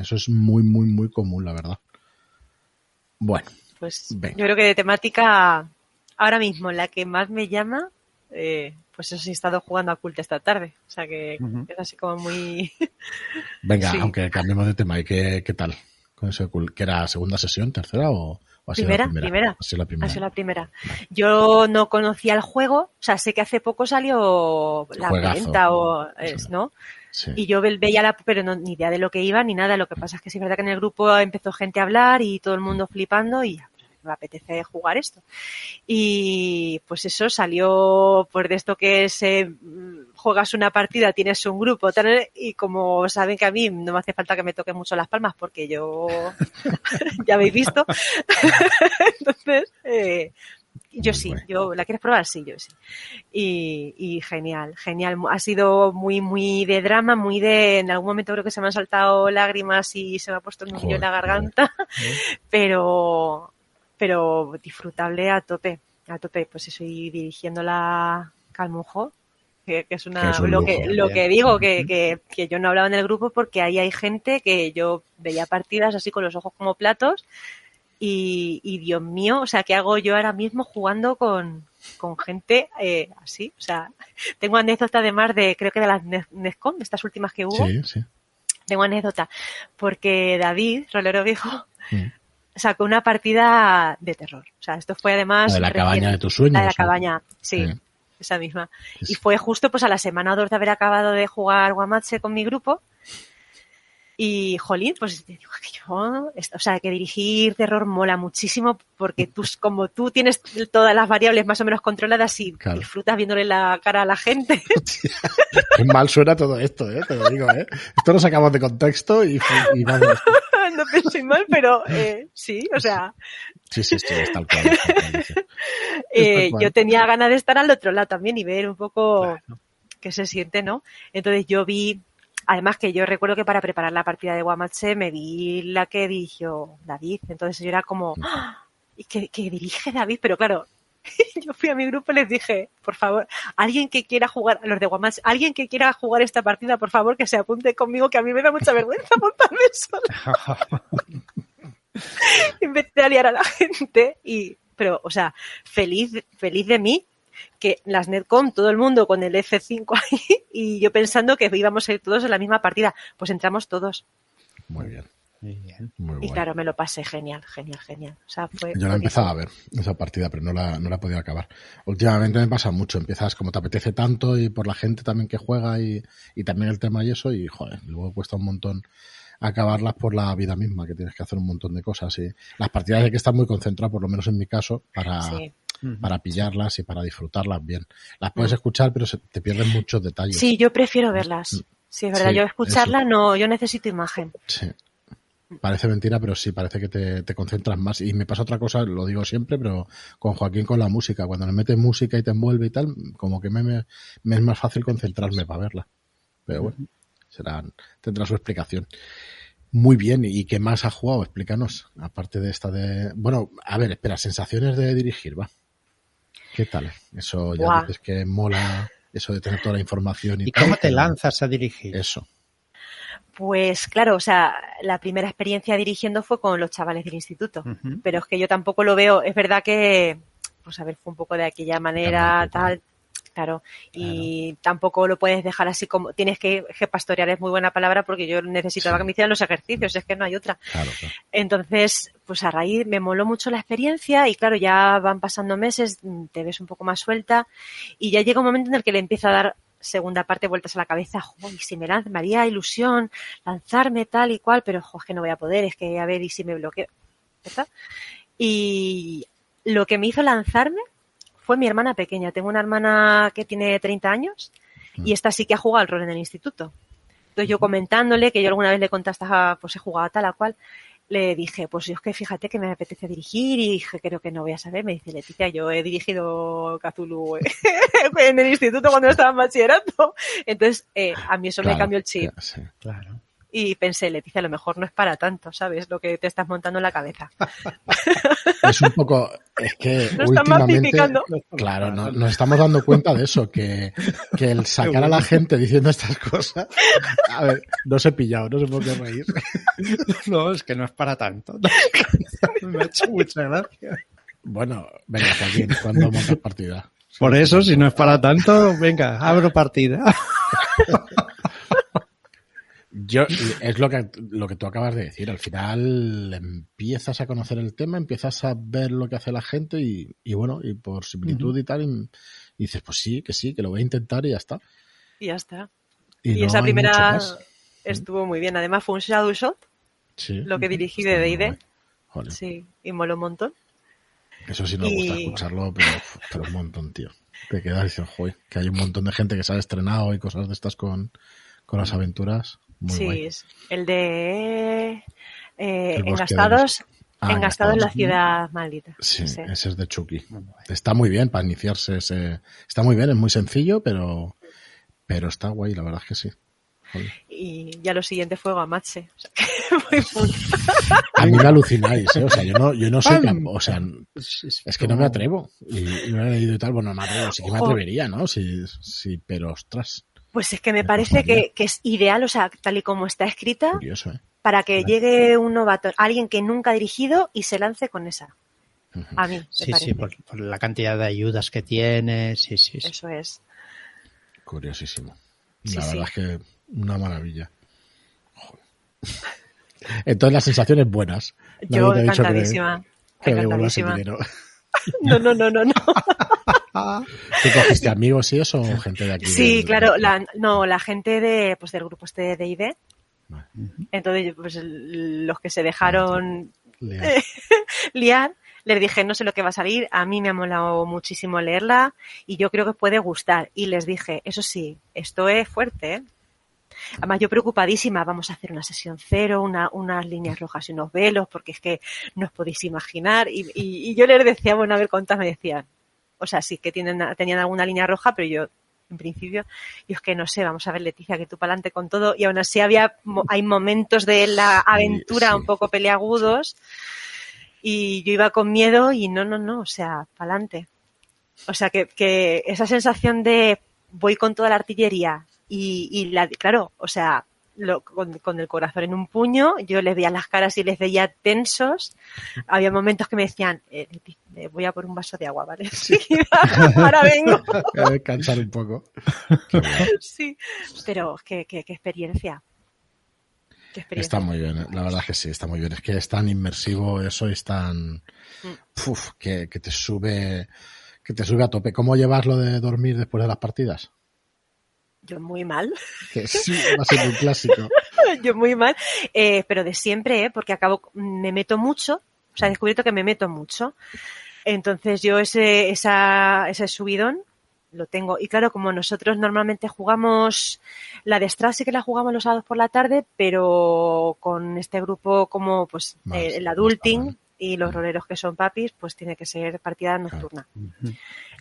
eso es muy, muy, muy común, la verdad. Bueno, Pues Venga. yo creo que de temática, ahora mismo la que más me llama, eh, pues eso sí he estado jugando a Cult esta tarde. O sea que es así como muy... venga, Sí. aunque cambiemos de tema, ¿y qué, qué tal? Con eso, ¿Que era segunda sesión, tercera o, o ha sido Primera, la primera? primera. Ha sido la primera. Ha sido la primera. Yo no conocía el juego, o sea, sé que hace poco salió la Juegazo. venta o es, ¿no? Y yo ve- veía la, pero no, ni idea de lo que iba ni nada. Lo que pasa es que sí es verdad que en el grupo empezó gente a hablar y todo el mundo flipando y ya, pues, me apetece jugar esto. Y pues eso salió por de esto que se mm, juegas una partida, tienes un grupo, y como saben que a mí no me hace falta que me toquen mucho las palmas porque yo ya habéis visto. Entonces, eh, yo sí, bueno. yo la quieres probar, sí, yo sí. Y, y genial, genial. Ha sido muy, muy de drama, muy de, en algún momento creo que se me han saltado lágrimas y se me ha puesto el nudillo en la Joder, garganta, pero, pero disfrutable a tope, a tope. Pues estoy dirigiendo la Calmujo, que, que es una, es un lo lujo. que, lo que digo, que, que, que yo no hablaba en el grupo porque ahí hay gente que yo veía partidas así con los ojos como platos y, y Dios mío, o sea, ¿qué hago yo ahora mismo jugando con, con gente eh, así? O sea, tengo anécdota además de, creo que de las Ne- NESCOM, de estas últimas que hubo, Sí, sí. tengo anécdota, porque David, rolero viejo, Mm. sacó una partida de terror. O sea, esto fue además... La de la cabaña de tus sueños. La de la ¿o? cabaña, sí, Sí. esa misma. Sí. Y fue justo pues a la semana o dos de haber acabado de jugar Guamache con mi grupo. Y, jolín, pues te digo que yo, o sea, que dirigir terror mola muchísimo porque tú, como tú tienes todas las variables más o menos controladas y Claro. disfrutas viéndole la cara a la gente. Qué mal suena todo esto, ¿eh? Te lo digo, ¿eh? Esto lo sacamos de contexto y, y vamos. no penséis mal, pero eh, sí, o sea, Sí, sí, sí, es tal cual. es tal cual, dice. eh, cual. yo tenía ganas de estar al otro lado también y ver un poco Claro. qué se siente, ¿no? Entonces yo vi, además que yo recuerdo que para preparar la partida de Guamache me vi la que dirigió David, entonces yo era como, ¡Ah! ¿y que, que dirige David? Pero claro, yo fui a mi grupo y les dije, por favor, alguien que quiera jugar, a los de Guamache, alguien que quiera jugar esta partida, por favor, que se apunte conmigo, que a mí me da mucha vergüenza montarme sola. empecé a liar a la gente y, pero, o sea, feliz, feliz de mí que las Netcom, todo el mundo con el F5 ahí y yo pensando que íbamos a ir todos en la misma partida. Pues entramos todos. Muy bien, Muy bien. muy Y claro, me lo pasé genial, genial, genial. O sea, fue. Yo la empezaba a ver, esa partida, pero no la, no la he podido acabar. Últimamente me pasa mucho, empiezas como te apetece tanto y por la gente también que juega y, y también el tema y eso, y joder, luego cuesta un montón acabarlas por la vida misma, que tienes que hacer un montón de cosas. Y las partidas hay que estar muy concentradas, por lo menos en mi caso, para, Sí. Para pillarlas y para disfrutarlas bien. Las puedes escuchar, pero se- te pierden muchos detalles. Sí, yo prefiero verlas. Sí, es verdad. Sí, yo escucharla no, yo necesito imagen. Sí. Parece mentira, pero sí, parece que te, te concentras más. Y me pasa otra cosa, lo digo siempre, pero con Joaquín con la música. Cuando le metes música y te envuelve y tal, como que me, me, me es más fácil concentrarme para verla. Pero bueno, será, tendrá su explicación. Muy bien, ¿y qué más has jugado? Explícanos. Aparte de esta de. Bueno, a ver, espera, sensaciones de dirigir, va. ¿Qué tal? Eso ya Buah. dices que mola, eso de tener toda la información y, ¿Y cómo te lanzas a dirigir? Eso. Pues claro, o sea, la primera experiencia dirigiendo fue con los chavales del instituto. Pero es que yo tampoco lo veo. Es verdad que, pues a ver, fue un poco de aquella manera, tal, claro, y tampoco lo puedes dejar así como, tienes que, que pastorear es muy buena palabra porque yo necesitaba Sí. que me hicieran los ejercicios, es que no hay otra. Claro, claro. Entonces, pues a raíz me moló mucho la experiencia y claro, ya van pasando meses, mm, te ves un poco más suelta y ya llega un momento en el que le empieza a dar segunda parte vueltas a la cabeza, y si me lanza, me haría ilusión lanzarme tal y cual, pero joder, es que no voy a poder, es que a ver, y si me bloqueo. ¿Está? Y lo que me hizo lanzarme fue mi hermana pequeña. Tengo una hermana que tiene 30 años y esta sí que ha jugado al rol en el instituto. Entonces yo comentándole, que yo alguna vez le contaste, pues he jugado tal a cual, le dije, pues yo es que fíjate que me apetece dirigir y dije, creo que no voy a saber. Me dice Leticia, yo he dirigido Cthulhu en el instituto cuando estaba en bachillerato. Entonces, eh, a mí eso me cambió el chip. Sí, claro y pensé, Leticia, a lo mejor no es para tanto, ¿sabes? Lo que te estás montando en la cabeza. Es un poco, es que últimamente, claro, no, nos estamos dando cuenta de eso, que, que el sacar a la gente diciendo estas cosas, a ver, no se he pillado, no sé por qué reír. No, es que no es para tanto. Me ha hecho mucha gracia. Bueno, venga, Joaquín, cuando montas partida? Por eso, si no es para tanto, venga, abro partida. Yo, es lo que, lo que tú acabas de decir. Al final empiezas a conocer el tema, empiezas a ver lo que hace la gente y, y bueno, y por similitud y tal, y, dices, pues sí, que sí, que lo voy a intentar y ya está. Y ya está. Y, esa primera estuvo muy bien. Además fue un shadow shot, sí. lo que dirigí de D&D. Sí, y moló un montón. Eso sí nos gusta escucharlo, pero, pero un montón, tío. Te quedas diciendo, joder, que hay un montón de gente que se ha estrenado y cosas de estas con, con las aventuras sí, es el de eh, engastados, ah, engastados en la ciudad maldita. Sí, ese es de Chucky. Está muy bien para iniciarse ese. Está muy bien, es muy sencillo, pero pero está guay, la verdad es que sí. Y ya lo siguiente fue Guamache. O sea, a mí me alucináis, ¿eh? O sea, yo no, yo no soy o sea, es que no me atrevo. Y, me he leído y tal, bueno, no me atrevo, sí que me atrevería, ¿no? Sí, sí, pero ostras. Pues es que me parece que, es ideal, o sea, tal y como está escrita, Curioso, ¿eh? para que llegue un novato, alguien que nunca ha dirigido y se lance con esa. A mí. sí, sí, por, la cantidad de ayudas que tiene, sí, sí. Eso es. Curiosísimo. La verdad es que una maravilla. Entonces las sensaciones buenas. Yo encantadísima. encantadísima. No, no, no, no, no. ¿Tú cogiste amigos y eso o gente de aquí? Sí, claro, la, no, la gente de, pues del grupo este de ID. Entonces, pues los que se dejaron liar. les dije, no sé lo que va a salir, a mí me ha molado muchísimo leerla y yo creo que puede gustar. Y les dije, eso sí, esto es fuerte, ¿eh? Además, yo preocupadísima, vamos a hacer una sesión cero, una, unas líneas rojas y unos velos, porque es que no os podéis imaginar. Y, y, yo les decía, bueno, a ver cuántas me decían. O sea, sí que tienen, tenían alguna línea roja, pero yo, en principio, yo es que no sé, vamos a ver, Leticia, que tú para adelante con todo. Y aún así había, hay momentos de la aventura un poco peleagudos. Y yo iba con miedo y no, no, no, o sea, para adelante. O sea, que, que esa sensación de voy con toda la artillería, y, y la, claro, o sea, lo, con, el corazón en un puño, yo les veía las caras y les veía tensos. Había momentos que me decían, eh, eh voy a por un vaso de agua, ¿vale? Sí, ahora vengo. Descansar un poco. sí, pero qué, qué, qué experiencia. Está muy bien, la verdad es que sí, está muy bien. Es que es tan inmersivo eso y es tan... Mm. Uf, que, que te sube que te sube a tope. ¿Cómo llevas lo de dormir después de las partidas? Yo muy mal. Sí, va a ser un clásico. Yo muy mal, eh, pero de siempre, ¿eh? porque acabo, me meto mucho, o sea, he descubierto que me meto mucho. Entonces yo ese, esa, ese subidón lo tengo. Y claro, como nosotros normalmente jugamos la de Strassi que la jugamos los sábados por la tarde, pero con este grupo como pues el adulting, y los roleros que son papis, pues tiene que ser partida nocturna.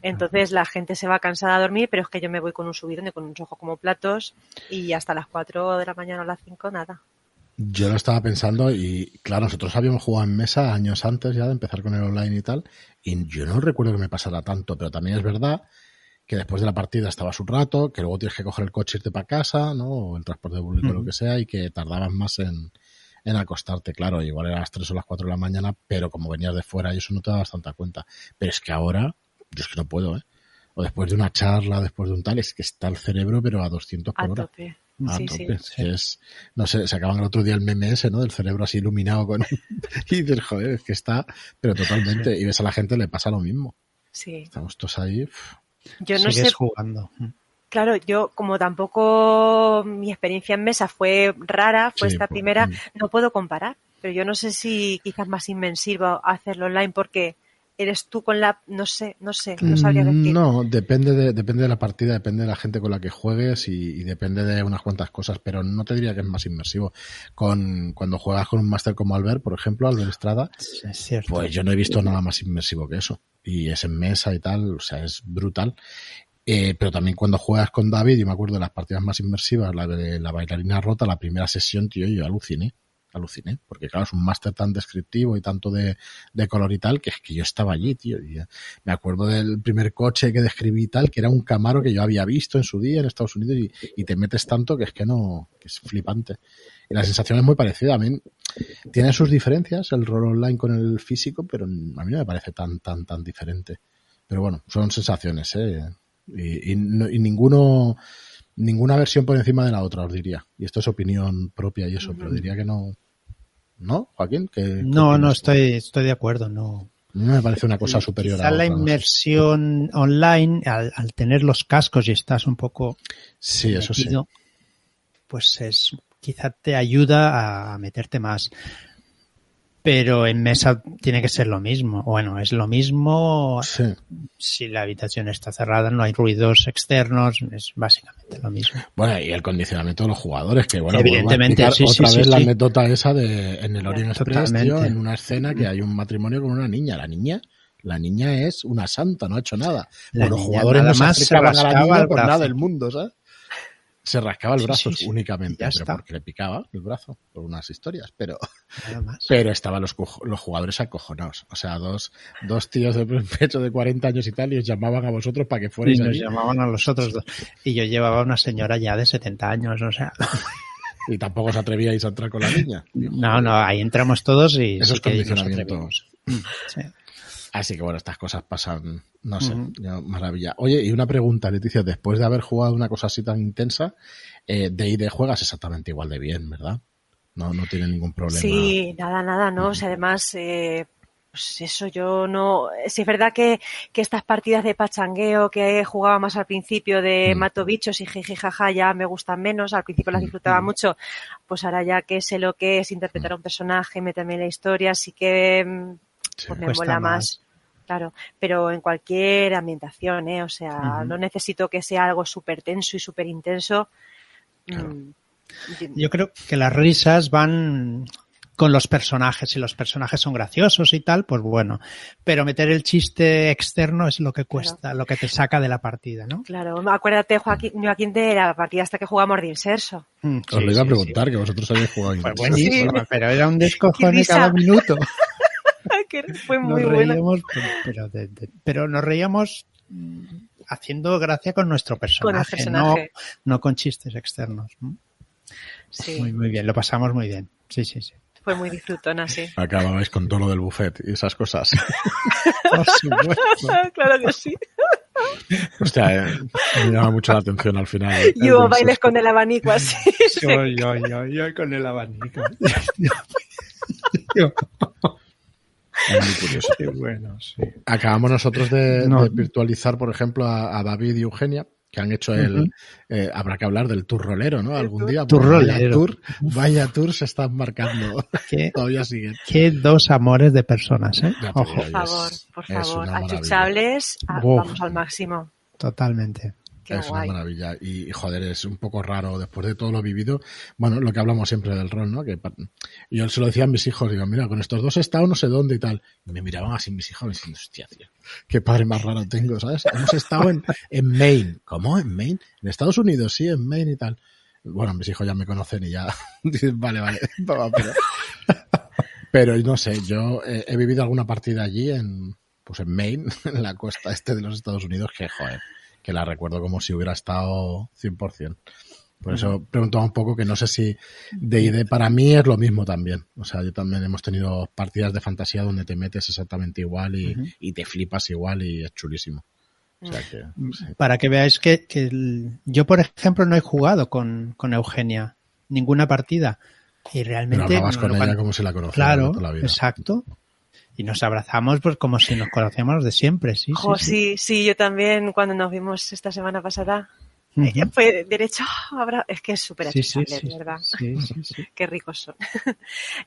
Entonces la gente se va cansada a dormir, pero es que yo me voy con un subidón y con un ojos como platos y hasta las 4 de la mañana o las 5 nada. Yo lo estaba pensando y claro, nosotros habíamos jugado en mesa años antes ya de empezar con el online y tal, y yo no recuerdo que me pasara tanto, pero también es verdad que después de la partida estabas un rato, que luego tienes que coger el coche e irte para casa, ¿no? O el transporte público, o lo que sea, y que tardabas más en, en acostarte, claro, igual era las 3 o las 4 de la mañana, pero como venías de fuera y eso no te dabas tanta cuenta. Pero es que ahora, yo es que no puedo, ¿eh? O después de una charla, después de un tal, es que está el cerebro, pero a 200 por a hora. Tope. A tope. Es, no sé, se acaban el otro día el meme ese, ¿no? Del cerebro así iluminado con... y dices, joder, es que está, pero totalmente. Y ves a la gente, le pasa lo mismo. Sí. Estamos todos ahí. Yo no sé. jugando. Claro, yo como tampoco mi experiencia en mesa fue rara, fue Sí, esta pues, primera, mm. no puedo comparar. Pero yo no sé si quizás más inmersivo hacerlo online porque eres tú con la, no sé, no sé, no sabría Mm, decir. No, depende de, depende de la partida, depende de la gente con la que juegues y, y depende de unas cuantas cosas, pero no te diría que es más inmersivo. Con, cuando juegas con un máster como Albert, por ejemplo, Albert Estrada, Es cierto. pues yo no he visto nada más inmersivo que eso. Y es en mesa y tal, o sea, es brutal. Eh, pero también cuando juegas con David, yo me acuerdo de las partidas más inmersivas, la de la bailarina rota, la primera sesión, tío, yo aluciné. Aluciné, porque claro, es un máster tan descriptivo y tanto de, de color y tal, que es que yo estaba allí, tío. Y, me acuerdo del primer coche que describí y tal, que era un Camaro que yo había visto en su día en Estados Unidos y, y te metes tanto que es que no, que es flipante. Y la sensación es muy parecida. A mí tiene sus diferencias el rol online con el físico, pero a mí no me parece tan, tan, tan diferente. Pero bueno, son sensaciones, ¿eh? Y, y no- y ninguno, ninguna versión por encima de la otra, os diría. Y esto es opinión propia y eso, pero diría que no. ¿No, Joaquín? ¿Qué- qué No, no, estoy, estoy de acuerdo, no. Mí me parece una cosa superior Quizá a la otra, no sé. inmersión online, al, al tener los cascos y estás un poco Sí, eso sí. pues es quizá te ayuda a meterte más. Pero en mesa tiene que ser lo mismo. Bueno, es lo mismo Sí. si la habitación está cerrada, no hay ruidos externos, es básicamente lo mismo. Bueno, y el condicionamiento de los jugadores, que bueno, Evidentemente, a sí, otra sí, vez la anécdota esa de en el Orient Express, tío, en una escena que hay un matrimonio con una niña. La niña, la niña es una santa, no ha hecho nada. La los jugadores nada no se más se a la niña por nada del mundo, ¿sabes? Se rascaba el brazo sí, sí. únicamente, Ya pero está. porque le picaba el brazo por unas historias, pero Nada más. pero estaban los, los jugadores acojonados. O sea, dos, dos tíos de pecho de 40 años y tal, y os llamaban a vosotros para que Y fuerais nos allí. llamaban a los otros dos. Y yo llevaba una señora ya de 70 años, o sea. Y tampoco os atrevíais a entrar con la niña. No, no, ahí entramos todos y Eso sí que nos atrevimos. Sí. Así que bueno, estas cosas pasan, no sé, maravilla. Oye, y una pregunta, Leticia, después de haber jugado una cosa así tan intensa, eh, de ID juegas exactamente igual de bien, ¿verdad? No, no tiene ningún problema. Sí, nada, nada, ¿no? O sea, además, eh, pues eso yo no. Sí, es verdad que, que estas partidas de pachangueo que jugaba más al principio de Mm. mato bichos y jiji jaja ya me gustan menos. Al principio las Mm. disfrutaba mucho. Pues ahora ya que sé lo que es interpretar a un personaje, meterme en la historia, sí que mm, Sí. pues me mola más. más. Claro, pero en cualquier ambientación, ¿eh? O sea, no necesito que sea algo súper tenso y súper intenso. Claro. Mm, Yo creo que las risas van con los personajes. Si los personajes son graciosos y tal, pues bueno. Pero meter el chiste externo es lo que cuesta, lo que te saca de la partida, ¿no? Claro, acuérdate, Joaquín, Joaquín, de la partida hasta que jugamos de Inserso. Mm, Os lo iba a sí, preguntar, que vosotros habéis jugado buenísimo, pero era un descojone cada minuto. que fue Nos muy buena. reíamos, pero, pero de- de- pero nos reíamos haciendo gracia con nuestro personaje, personaje. No, no con chistes externos. Muy, muy bien, lo pasamos muy bien. Sí, sí, sí. fue muy disfrutona, sí. Acababais con todo lo del buffet y esas cosas. Por supuesto. claro que sí. Hostia, eh, me llama mucho la atención al final. Y hubo bailes con el abanico así. Yo, yo, yo, yo con el abanico. Es muy curioso. Qué bueno, sí. Acabamos nosotros de, No. de virtualizar, por ejemplo, a, a David y Eugenia, que han hecho el... Eh, habrá que hablar del tour rolero, ¿no? Algún día. Tour porque Vaya rolero. tour, vaya tour se están marcando. Qué, Todavía siguen. qué dos amores de personas, ¿eh? Ojo, Por favor, por favor. Achuchables, ah, Uf. vamos al máximo. totalmente. Qué es guay. una maravilla. Y, joder, es un poco raro después de todo lo vivido. Bueno, lo que hablamos siempre del rol, ¿no? Que yo se lo decía a mis hijos, digo, mira, con estos dos he estado no sé dónde y tal. Y me miraban así mis hijos diciendo, hostia, tío, qué padre más raro tengo, ¿sabes? Hemos estado en, en Maine. ¿Cómo? ¿En Maine? En Estados Unidos, sí, en Maine y tal. Bueno, mis hijos ya me conocen y ya dicen, vale, vale, papá, pero, pero no sé, yo he, he vivido alguna partida allí en, pues en Maine, en la costa este de los Estados Unidos, que joder, que la recuerdo como si hubiera estado 100%. Por eso preguntaba un poco que no sé si D&D para mí es lo mismo también. O sea, yo también hemos tenido partidas de fantasía donde te metes exactamente igual y, Ujú. y te flipas igual y es chulísimo. O sea que, sí. Para que veáis que, que el- yo, por ejemplo, no he jugado con, con Eugenia ninguna partida. Y Pero realmente. hablabas con no- ella como si la conocieras Claro, toda la vida. exacto. Y nos abrazamos pues como si nos conocíamos de siempre, sí, Jo, sí, sí. yo también cuando nos vimos esta semana pasada. eh, fue derecho, habrá, es que es súper sí, sí, ¿verdad? Qué ricos son.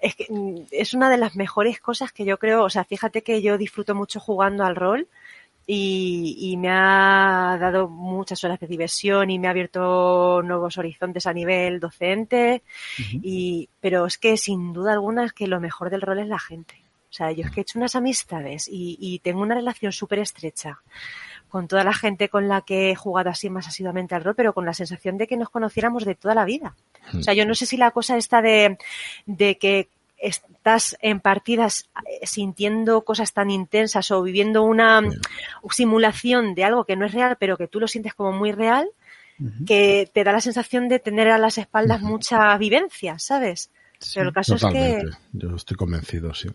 es que mm, es una de las mejores cosas que yo creo, o sea, fíjate que yo disfruto mucho jugando al rol y, y me ha dado muchas horas de diversión y me ha abierto nuevos horizontes a nivel docente, y, pero es que sin duda alguna es que lo mejor del rol es la gente. O sea, yo es que he hecho unas amistades y, y tengo una relación súper estrecha con toda la gente con la que he jugado así más asiduamente al rol, pero con la sensación de que nos conociéramos de toda la vida. O sea, yo no sé si la cosa está de, de que estás en partidas eh, sintiendo cosas tan intensas o viviendo una simulación de algo que no es real, pero que tú lo sientes como muy real, que te da la sensación de tener a las espaldas mucha vivencia, ¿sabes? Sí. Pero el caso es que Yo estoy convencido, sí.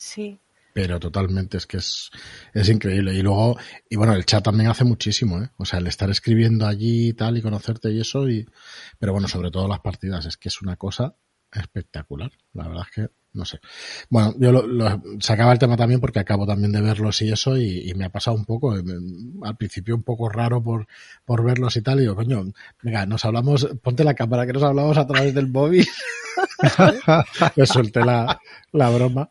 Sí, Pero totalmente, es que es, es increíble. Y luego, y bueno, el chat también hace muchísimo, ¿eh? O sea, el estar escribiendo allí y tal y conocerte y eso, y, pero bueno, sobre todo las partidas, es que es una cosa espectacular. La verdad es que, no sé. Bueno, yo lo, lo- sacaba el tema también porque acabo también de verlos y eso, y, me ha pasado un poco, eh, me- al principio un poco raro por, por verlos y tal, y digo, coño, venga, nos hablamos, ponte la cámara que nos hablamos a través del móvil. Le solté la, la broma.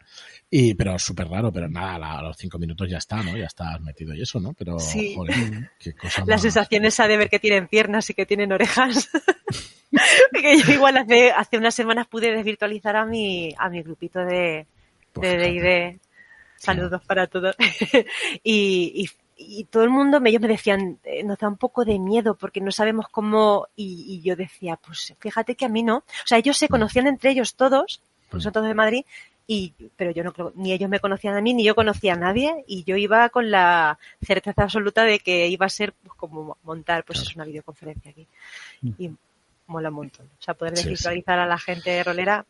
Y, pero súper raro, pero nada, a los cinco minutos ya está, ¿no? Ya estás metido y eso, ¿no? Pero, Sí. joder, qué cosa la más- sensación esa de ver que tienen piernas y que tienen orejas. que yo igual hace, hace unas semanas pude desvirtualizar a mi, a mi grupito de Pues de. D&D. Saludos para todos. y, y, y todo el mundo, ellos me decían, eh, nos da un poco de miedo porque no sabemos cómo, y, y yo decía, pues fíjate que a mí no. O sea, ellos se conocían entre ellos todos, pues son todos de Madrid, y, pero yo no creo, ni ellos me conocían a mí, ni yo conocía a nadie, y yo iba con la certeza absoluta de que iba a ser pues, como montar, pues es una videoconferencia aquí. Y mola un montón. O sea, poder Sí, sí. desvirtualizar a la gente rolera,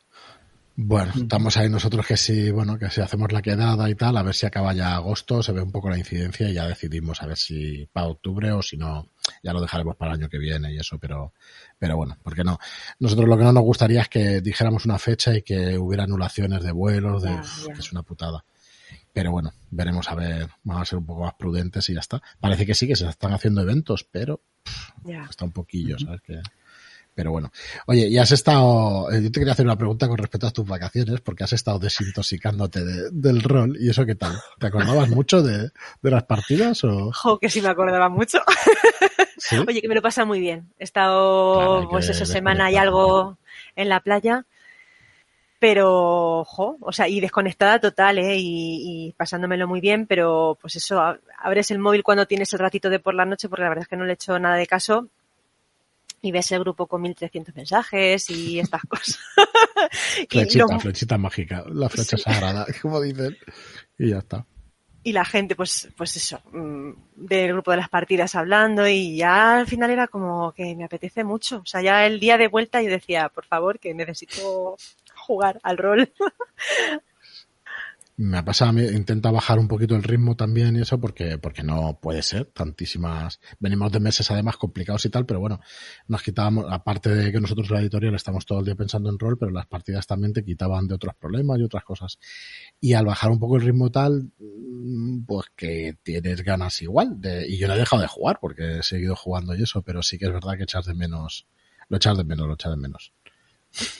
Bueno, estamos ahí nosotros que si, bueno, que si hacemos la quedada y tal, a ver si acaba ya agosto, se ve un poco la incidencia y ya decidimos a ver si para octubre o si no, ya lo dejaremos para el año que viene y eso, pero, pero bueno, porque no. Nosotros lo que no nos gustaría es que dijéramos una fecha y que hubiera anulaciones de vuelos, de, que es una putada. Pero bueno, veremos a ver, vamos a ser un poco más prudentes y ya está. Parece que sí, que se están haciendo eventos, pero ya. está un poquillo, ¿sabes? Que, pero bueno. Oye, y has estado, eh, yo te quería hacer una pregunta con respecto a tus vacaciones, porque has estado desintoxicándote de- del rol, y eso qué tal? ¿Te acordabas mucho de, de las partidas o? Jo, que sí me acordaba mucho. ¿Sí? Oye, que me lo pasa muy bien. He estado, Claro, pues eso, semana y algo en la playa. Pero, jo, o sea, y desconectada total, ¿eh? Y, y pasándomelo muy bien, pero pues eso, abres el móvil cuando tienes el ratito de por la noche, porque la verdad es que no le he hecho nada de caso. Y ves el grupo con 1300 mensajes y estas cosas. Flechita, lo- flechita mágica, la flecha sagrada, como dicen, y ya está. y la gente, pues, pues eso, mm, del grupo de las partidas hablando y ya al final era como que me apetece mucho. O sea, ya el día de vuelta yo decía, por favor, que necesito jugar al rol. Me ha pasado a mí, intenta bajar un poquito el ritmo también y eso porque, porque no puede ser tantísimas. Venimos de meses además complicados y tal, pero bueno, nos quitábamos, aparte de que nosotros la editorial estamos todo el día pensando en rol, pero las partidas también te quitaban de otros problemas y otras cosas. Y al bajar un poco el ritmo tal, mm, pues que tienes ganas igual. De, y yo no he dejado de jugar porque he seguido jugando y eso, pero sí que es verdad que echas de menos, lo echas de menos, lo echas de menos.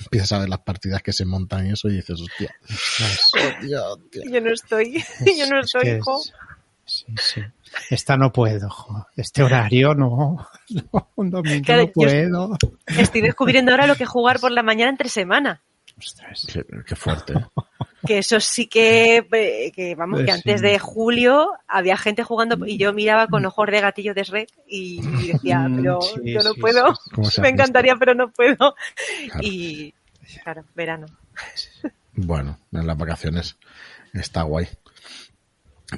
Empiezas a ver las partidas que se montan y eso y dices, hostia, hostia, hostia. Yo no estoy, yo no Es estoy, hijo. es- Sí, sí. Esta no puedo, jo. Este horario no. no un domingo Claro, no puedo. Estoy descubriendo ahora lo que es jugar por la mañana entre semana. Ostras. Qué, qué fuerte. Que eso sí que, eh, que vamos, que Sí. antes de julio había gente jugando y yo miraba con ojos de gatillo de Shrek y, y decía, Mm, pero sí, yo no sí, puedo, sí, ¿Cómo se me encantaría, pero no puedo. Claro. Y, claro, verano. Bueno, en las vacaciones está guay.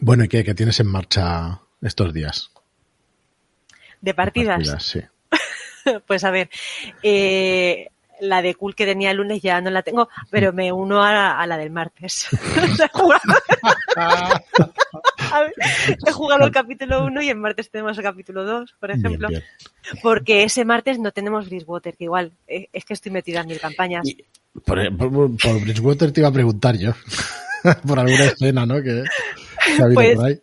Bueno, ¿y qué, qué tienes en marcha estos días? De partidas, sí. pues a ver, eh, la de cool que tenía el lunes ya no la tengo, pero me uno a, a la del martes. he, jugado, a ver, he jugado el capítulo 1 y el martes tenemos el capítulo 2, por ejemplo. bien. Porque ese martes no tenemos Bridgewater, que igual eh, es que estoy metida en mil campañas. Y- Por, por, por Bridgewater te iba a preguntar yo. por alguna escena, ¿no? Que, que ha habido Pues- por ahí.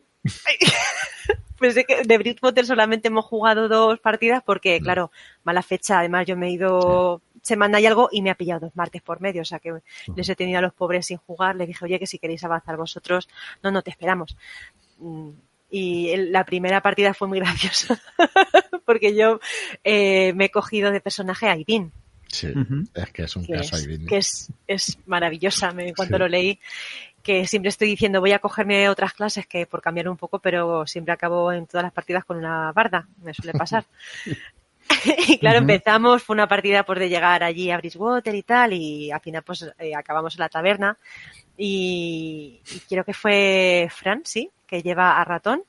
Pues es que de Bridgewater solamente hemos jugado dos partidas porque, claro, mala fecha. Además, yo me he ido semana y algo y me ha pillado dos martes por medio. O sea que les he tenido a los pobres sin jugar. Les dije, oye, que si queréis avanzar vosotros, no, no te esperamos. Mm, Y la primera partida fue muy graciosa porque yo eh, me he cogido de personaje a Irene Sí, es que es un que, caso es, que es, es maravillosa. Me, cuando Sí. lo leí, que siempre estoy diciendo voy a cogerme otras clases que por cambiar un poco, pero siempre acabo en todas las partidas con una barda. Me suele pasar. y claro, empezamos, fue una partida por de llegar allí a Bridgewater y tal, y al final pues eh, acabamos en la taberna. Y, y creo que fue Fran, sí, que lleva a ratón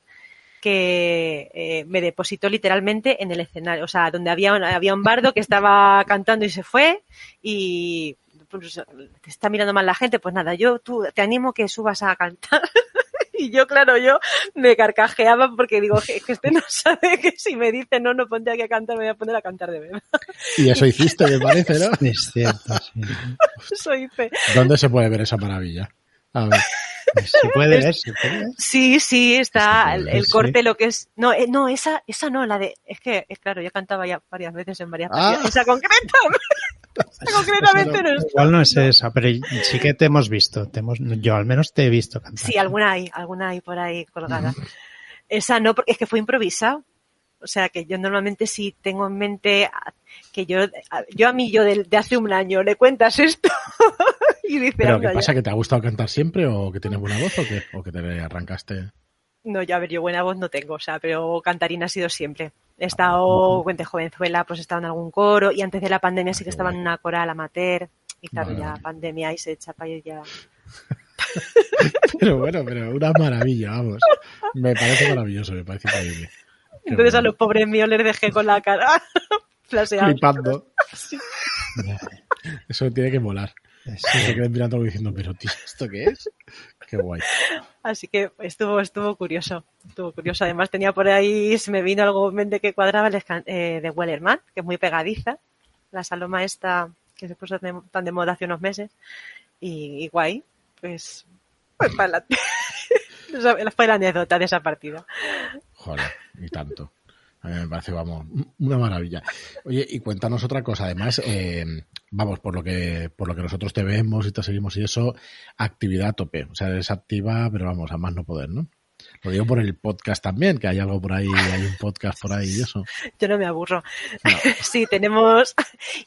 que eh, me depositó literalmente en el escenario, o sea, donde había un, había un bardo que estaba cantando y se fue y pues, te está mirando mal la gente, pues nada, yo tú te animo que subas a cantar. y yo, claro, yo me carcajeaba porque digo que, que este no sabe que si me dice no, no ponte aquí a cantar, me voy a poner a cantar de verdad. Y eso hiciste, me parece, ¿no? Es cierto, sí. Eso hice. ¿Dónde se puede ver esa maravilla? A ver. Se puede ver, se puede ver. Sí, sí, está el, el Sí. corte, lo que es. No, eh, no, esa, esa no, la de. Es que, es claro, yo cantaba ya varias veces en varias Ah. Esa concreta. concretamente no es. Igual no es esa, pero sí que te hemos visto. Te hemos, yo al menos te he visto cantar. Sí, alguna hay, alguna hay por ahí colgada. Esa no, porque es que fue improvisado. O sea, que yo normalmente sí tengo en mente que yo, a- yo a mí, yo de, de hace un año, le cuentas esto y dice, ¿Pero qué ya. pasa? ¿Que te ha gustado cantar siempre o que tienes buena voz o qué? ¿O que te arrancaste? No, ya a ver, yo buena voz no tengo, o sea, pero cantarina ha sido siempre. He estado, de jovenzuela, pues he estado en algún coro y antes de la pandemia sí que estaba en una coral amateur y claro, ya pandemia y se echa para ya. Pero bueno, pero una maravilla, vamos. Me parece maravilloso, me parece increíble. Entonces a los pobres míos les dejé con la cara flaseada. Flipando. Eso tiene que molar. Se queden mirando como diciendo, pero tío, ¿esto qué es? Qué guay. Así que estuvo, estuvo curioso, estuvo curioso. Además tenía por ahí, se me vino algo en mente que cuadraba el eh, de Wellerman, que es muy pegadiza. La saloma esta que se puso tan de moda hace unos meses. Y, y guay, pues, pues para la, fue la anécdota de esa partida. Joder, y tanto. A me parece, vamos, una maravilla. Oye, y cuéntanos otra cosa. Además, eh, vamos, por lo que por lo que nosotros te vemos y te seguimos y eso, actividad a tope. O sea, eres activa, pero vamos, a más no poder, ¿no? Lo digo por el podcast también, que hay algo por ahí, hay un podcast por ahí y eso. Yo no me aburro. No. Sí, tenemos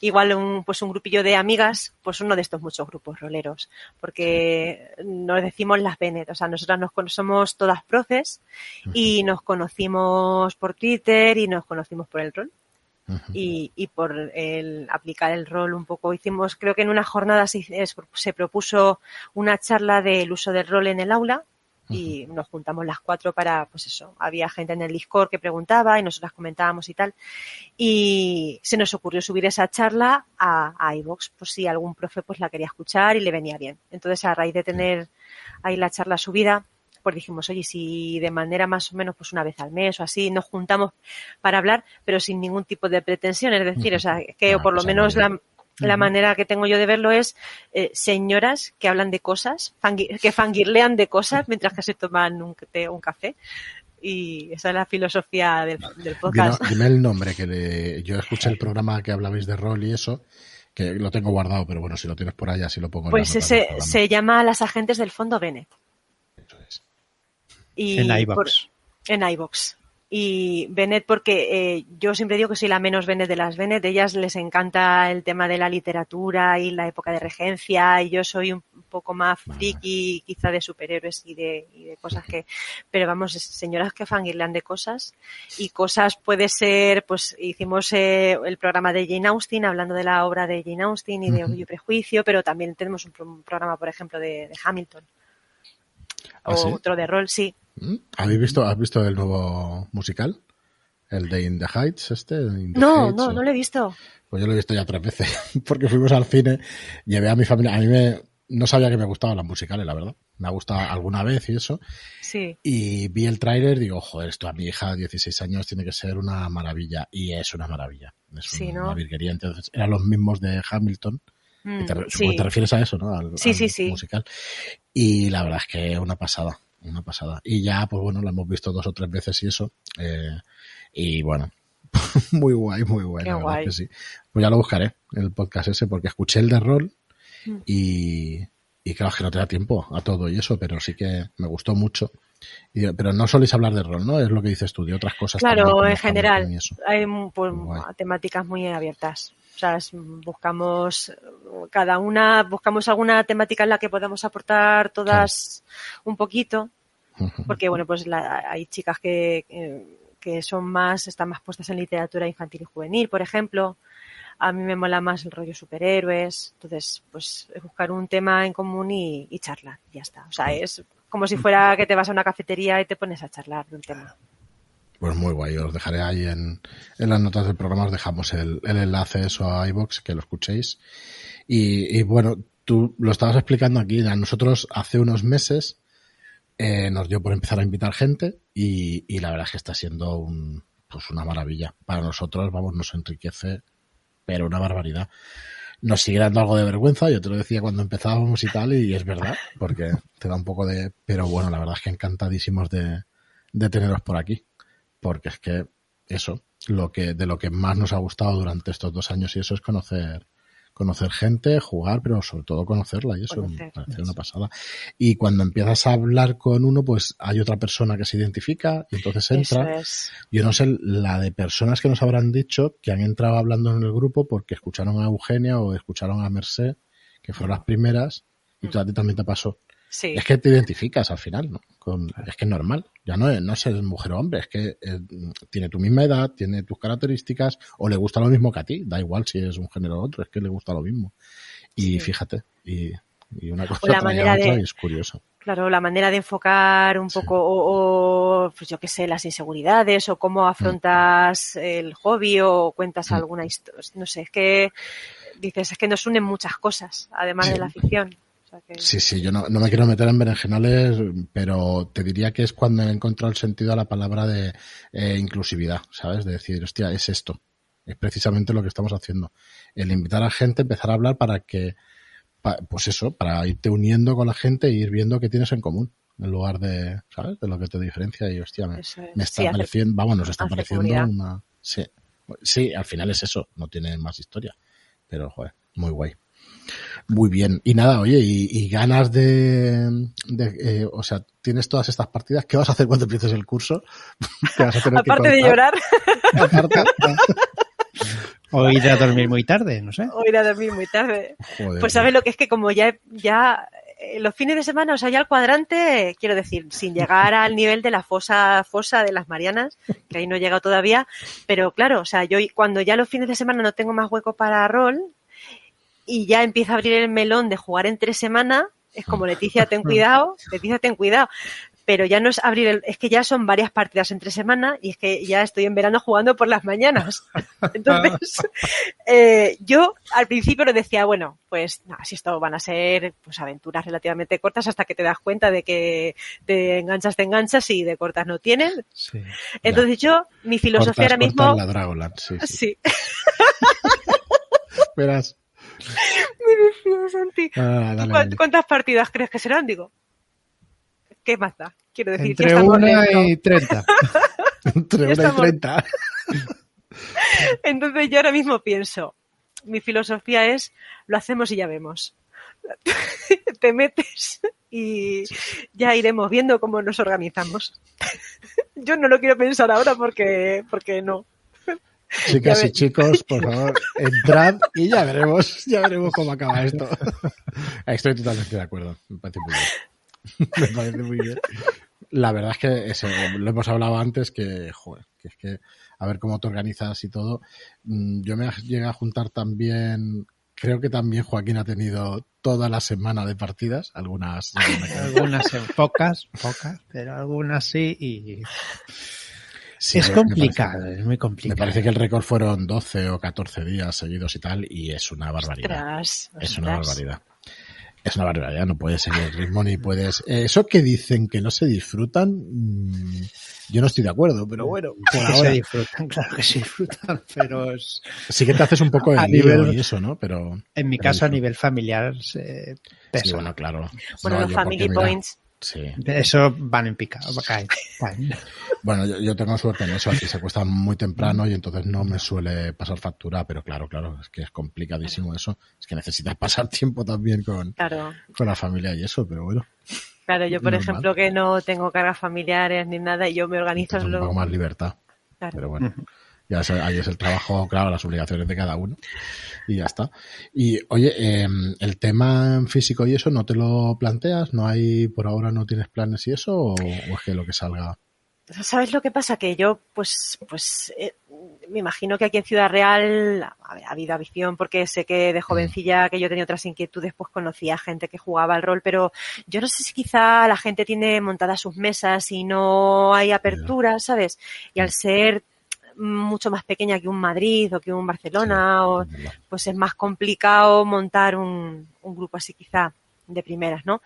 igual un, pues un grupillo de amigas, pues uno de estos muchos grupos roleros, porque nos decimos las Bennett, o sea, nosotras nos somos todas profes y nos conocimos por Twitter y nos conocimos por el rol y, y por el aplicar el rol un poco. Hicimos, creo que en una jornada se propuso una charla del uso del rol en el aula y nos juntamos las cuatro para, pues eso, había gente en el Discord que preguntaba y nosotras comentábamos y tal. Y se nos ocurrió subir esa charla a, a por si algún profe pues la quería escuchar y le venía bien. Entonces, a raíz de tener ahí la charla subida, pues dijimos, oye, si de manera más o menos pues una vez al mes o así nos juntamos para hablar, pero sin ningún tipo de pretensión, es decir, o sea, que Ah, por lo menos la, la manera que tengo yo de verlo es eh, señoras que hablan de cosas, que fangirlean de cosas mientras que se toman un, té o un café. Y esa es la filosofía del, podcast. dime el nombre, que le- yo escuché el programa que hablabais de rol y eso, que lo tengo guardado, pero bueno, si lo tienes por allá, si lo pongo en Pues notas del ese programa. se llama Las Agentes del Fondo Bennett. Eso es. Y En iVoox. en iVoox. Y Bennett, porque eh, yo siempre digo que soy la menos Bennett de las Bennett. Ellas les encanta el tema de la literatura y la época de regencia. Y yo soy un poco más friki, quizá de superhéroes y de, y de cosas que. Pero vamos, señoras que fangirlan de cosas. Y cosas puede ser, pues hicimos eh, el programa de Jane Austen, hablando de la obra de Jane Austen y de. Orgullo y Prejuicio, pero también tenemos un, pro- un programa, por ejemplo, de, de Hamilton. ¿Ah, o sí? otro de rol, sí. ¿Habéis visto, ¿Has visto el nuevo musical? El de In the Heights, este. The No, Heights, no, o- no lo he visto. Pues yo lo he visto ya tres veces, porque fuimos al cine, llevé a mi familia, a mí me, no sabía que me gustaban las musicales, la verdad. Me ha gustado alguna vez y eso. Sí. Y vi el tráiler, digo, joder, esto a mi hija de 16 años tiene que ser una maravilla. Y es una maravilla. Es Sí, una ¿no? virguería. Entonces, eran los mismos de Hamilton. Mm, te, sí. te refieres a eso, ¿no? Al, Sí, al sí, sí. musical. Y la verdad es que una pasada. Una pasada. Y ya, pues bueno, la hemos visto dos o tres veces y eso. Eh, y bueno, muy guay, muy guay, Qué la verdad que sí. Pues ya lo buscaré, el podcast ese, porque escuché el de rol Mm. y, y claro, es que no te da tiempo a todo y eso, pero sí que me gustó mucho. Y, pero no soléis hablar de rol, ¿no? Es lo que dices tú, de otras cosas. Claro, en general hay pues, temáticas muy abiertas. O sea, es- buscamos cada una, buscamos alguna temática en la que podamos aportar todas un poquito, porque bueno, pues la- hay chicas que, que- que son más, están más puestas en literatura infantil y juvenil, por ejemplo. A mí me mola más el rollo superhéroes. Entonces, pues es buscar un tema en común y, y charlar. Ya está. O sea, es como si fuera que te vas a una cafetería y te pones a charlar de un tema. Pues muy guay, os dejaré ahí en, en las notas del programa, os dejamos el, el enlace eso a iBox, que lo escuchéis. Y, y bueno, tú lo estabas explicando aquí, a nosotros hace unos meses eh, nos dio por empezar a invitar gente y, y la verdad es que está siendo un, pues una maravilla. Para nosotros, vamos, nos enriquece, pero una barbaridad. Nos sigue dando algo de vergüenza, yo te lo decía cuando empezábamos y tal, y es verdad, porque te da un poco de... Pero bueno, la verdad es que encantadísimos de, de teneros por aquí porque es que eso, lo que, de lo que más nos ha gustado durante estos dos años y eso es conocer, conocer gente, jugar, pero sobre todo conocerla y eso Conocer, me parece una pasada. Y cuando empiezas a hablar con uno, pues hay otra persona que se identifica y entonces entra. Es. Yo no sé la de personas que nos habrán dicho que han entrado hablando en el grupo porque escucharon a Eugenia o escucharon a Merced, que fueron las primeras, y tú a ti también te pasó. Sí. Es que te identificas al final, ¿no? Con, es que es normal. Ya no es, no es mujer o hombre, es que eh, tiene tu misma edad, tiene tus características, o le gusta lo mismo que a ti. Da igual si es un género o otro, es que le gusta lo mismo. Y Sí. fíjate, y, y una cosa la manera otra de- y es curioso. Claro, la manera de enfocar un Sí. poco, o, o, pues yo qué sé, las inseguridades, o cómo afrontas el hobby, o cuentas Mm. alguna historia. No sé, es que dices, es que nos unen muchas cosas, además de la ficción. O sea que- Sí, sí, yo no, no me quiero meter en berenjenales, pero te diría que es cuando he encontrado el sentido a la palabra de eh, inclusividad, ¿sabes? De decir, hostia, es esto. Es precisamente lo que estamos haciendo. El invitar a gente, empezar a hablar para que, pa- pues eso, para irte uniendo con la gente e ir viendo qué tienes en común, en lugar de, ¿sabes? De lo que te diferencia y, hostia, me, es. me está Sí, pareciendo, vamos, nos está pareciendo una... Sí, sí, al final es eso, no tiene más historia. Pero, joder, muy guay. Muy bien. Y nada, oye, y, y ganas de, de, eh, o sea, tienes todas estas partidas. ¿Qué vas a hacer cuando empieces el curso? ¿Qué vas a tener que Aparte de llorar Aparte, O ir a dormir muy tarde, no sé. o ir a dormir muy tarde. Joder. Pues sabes lo que es que como ya, ya eh, los fines de semana, o sea, ya el cuadrante, quiero decir, sin llegar al nivel de la fosa, fosa de las Marianas, que ahí no he llegado todavía, pero claro, o sea, yo cuando ya los fines de semana no tengo más hueco para rol y ya empieza a abrir el melón de jugar en tres semanas, es como Leticia, ten cuidado, Leticia, ten cuidado. Pero ya no es abrir el, es que ya son varias partidas entre semana y es que ya estoy en verano jugando por las mañanas. Entonces, eh, yo al principio lo decía, bueno, pues nada, si esto van a ser pues aventuras relativamente cortas hasta que te das cuenta de que te enganchas, te enganchas y de cortas no tienen. Sí. Entonces yo, mi filosofía Cortas, ahora mismo, la Dragoland, sí, sí. sí, Verás. mi Dios, Santi. Ah, dale, ¿Cu- dale. ¿Cuántas partidas crees que serán? Digo, ¿qué más da? Quiero decir, Entre estamos una y treinta. Entre una y treinta. Entonces yo ahora mismo pienso, mi filosofía es, lo hacemos y ya vemos. Te metes y ya iremos viendo cómo nos organizamos. Yo no lo quiero pensar ahora porque, porque no. Chicas y chicos, por favor, entrad y ya veremos, ya veremos cómo acaba esto. Estoy totalmente de acuerdo, me parece muy bien. Me parece muy bien. La verdad es que eso, lo hemos hablado antes que, joder, que es que a ver cómo te organizas y todo. Mm, Yo me llegué a juntar también, creo que también Joaquín ha tenido toda la semana de partidas, algunas. Algunas, eh, pocas, pocas, pero algunas sí y Sí, es me parece complicado, es muy Me complicado. parece que el récord fueron 12 o 14 días seguidos y tal, y es una barbaridad. Ostras, Es una barbaridad. Es una barbaridad, no puedes seguir el ritmo ni puedes... eh, Eso que dicen que no se disfrutan, mm, yo no estoy de acuerdo, pero bueno, por Que se ahora disfrutan, claro que se disfrutan, pero es- sí que te haces un poco de nivel- y eso, ¿no? Pero en mi Pero caso a nivel familiar se sí, pesa. bueno, claro. Bueno, No, los Family porque, mira, Points Sí. Eso van en picado, caen, caen. Bueno, yo, yo tengo suerte en eso, aquí se cuesta muy temprano y entonces no me suele pasar factura, pero claro, claro, es que es complicadísimo eso. Es que necesitas pasar tiempo también con, Claro. con la familia y eso, pero bueno, Claro, yo por Normal. ejemplo que no tengo cargas familiares ni nada y yo me organizo es un lo- poco más libertad. claro. Pero bueno, ya es- ahí es el trabajo, claro, las obligaciones de cada uno. Y ya está. Y oye, eh, el tema físico y eso, ¿no te lo planteas? ¿No hay, por ahora no tienes planes y eso? ¿O, o es que lo que salga? ¿Sabes lo que pasa? Que yo, pues, pues, eh, me imagino que aquí en Ciudad Real a ver, ha habido afición porque sé que de jovencilla que yo tenía otras inquietudes, pues conocía gente que jugaba al rol, pero yo no sé si quizá la gente tiene montadas sus mesas y no hay apertura, ¿sabes? Y al ser mucho más pequeña que un Madrid o que un Barcelona, o, pues es más complicado montar un, un grupo así quizá de primeras, ¿no?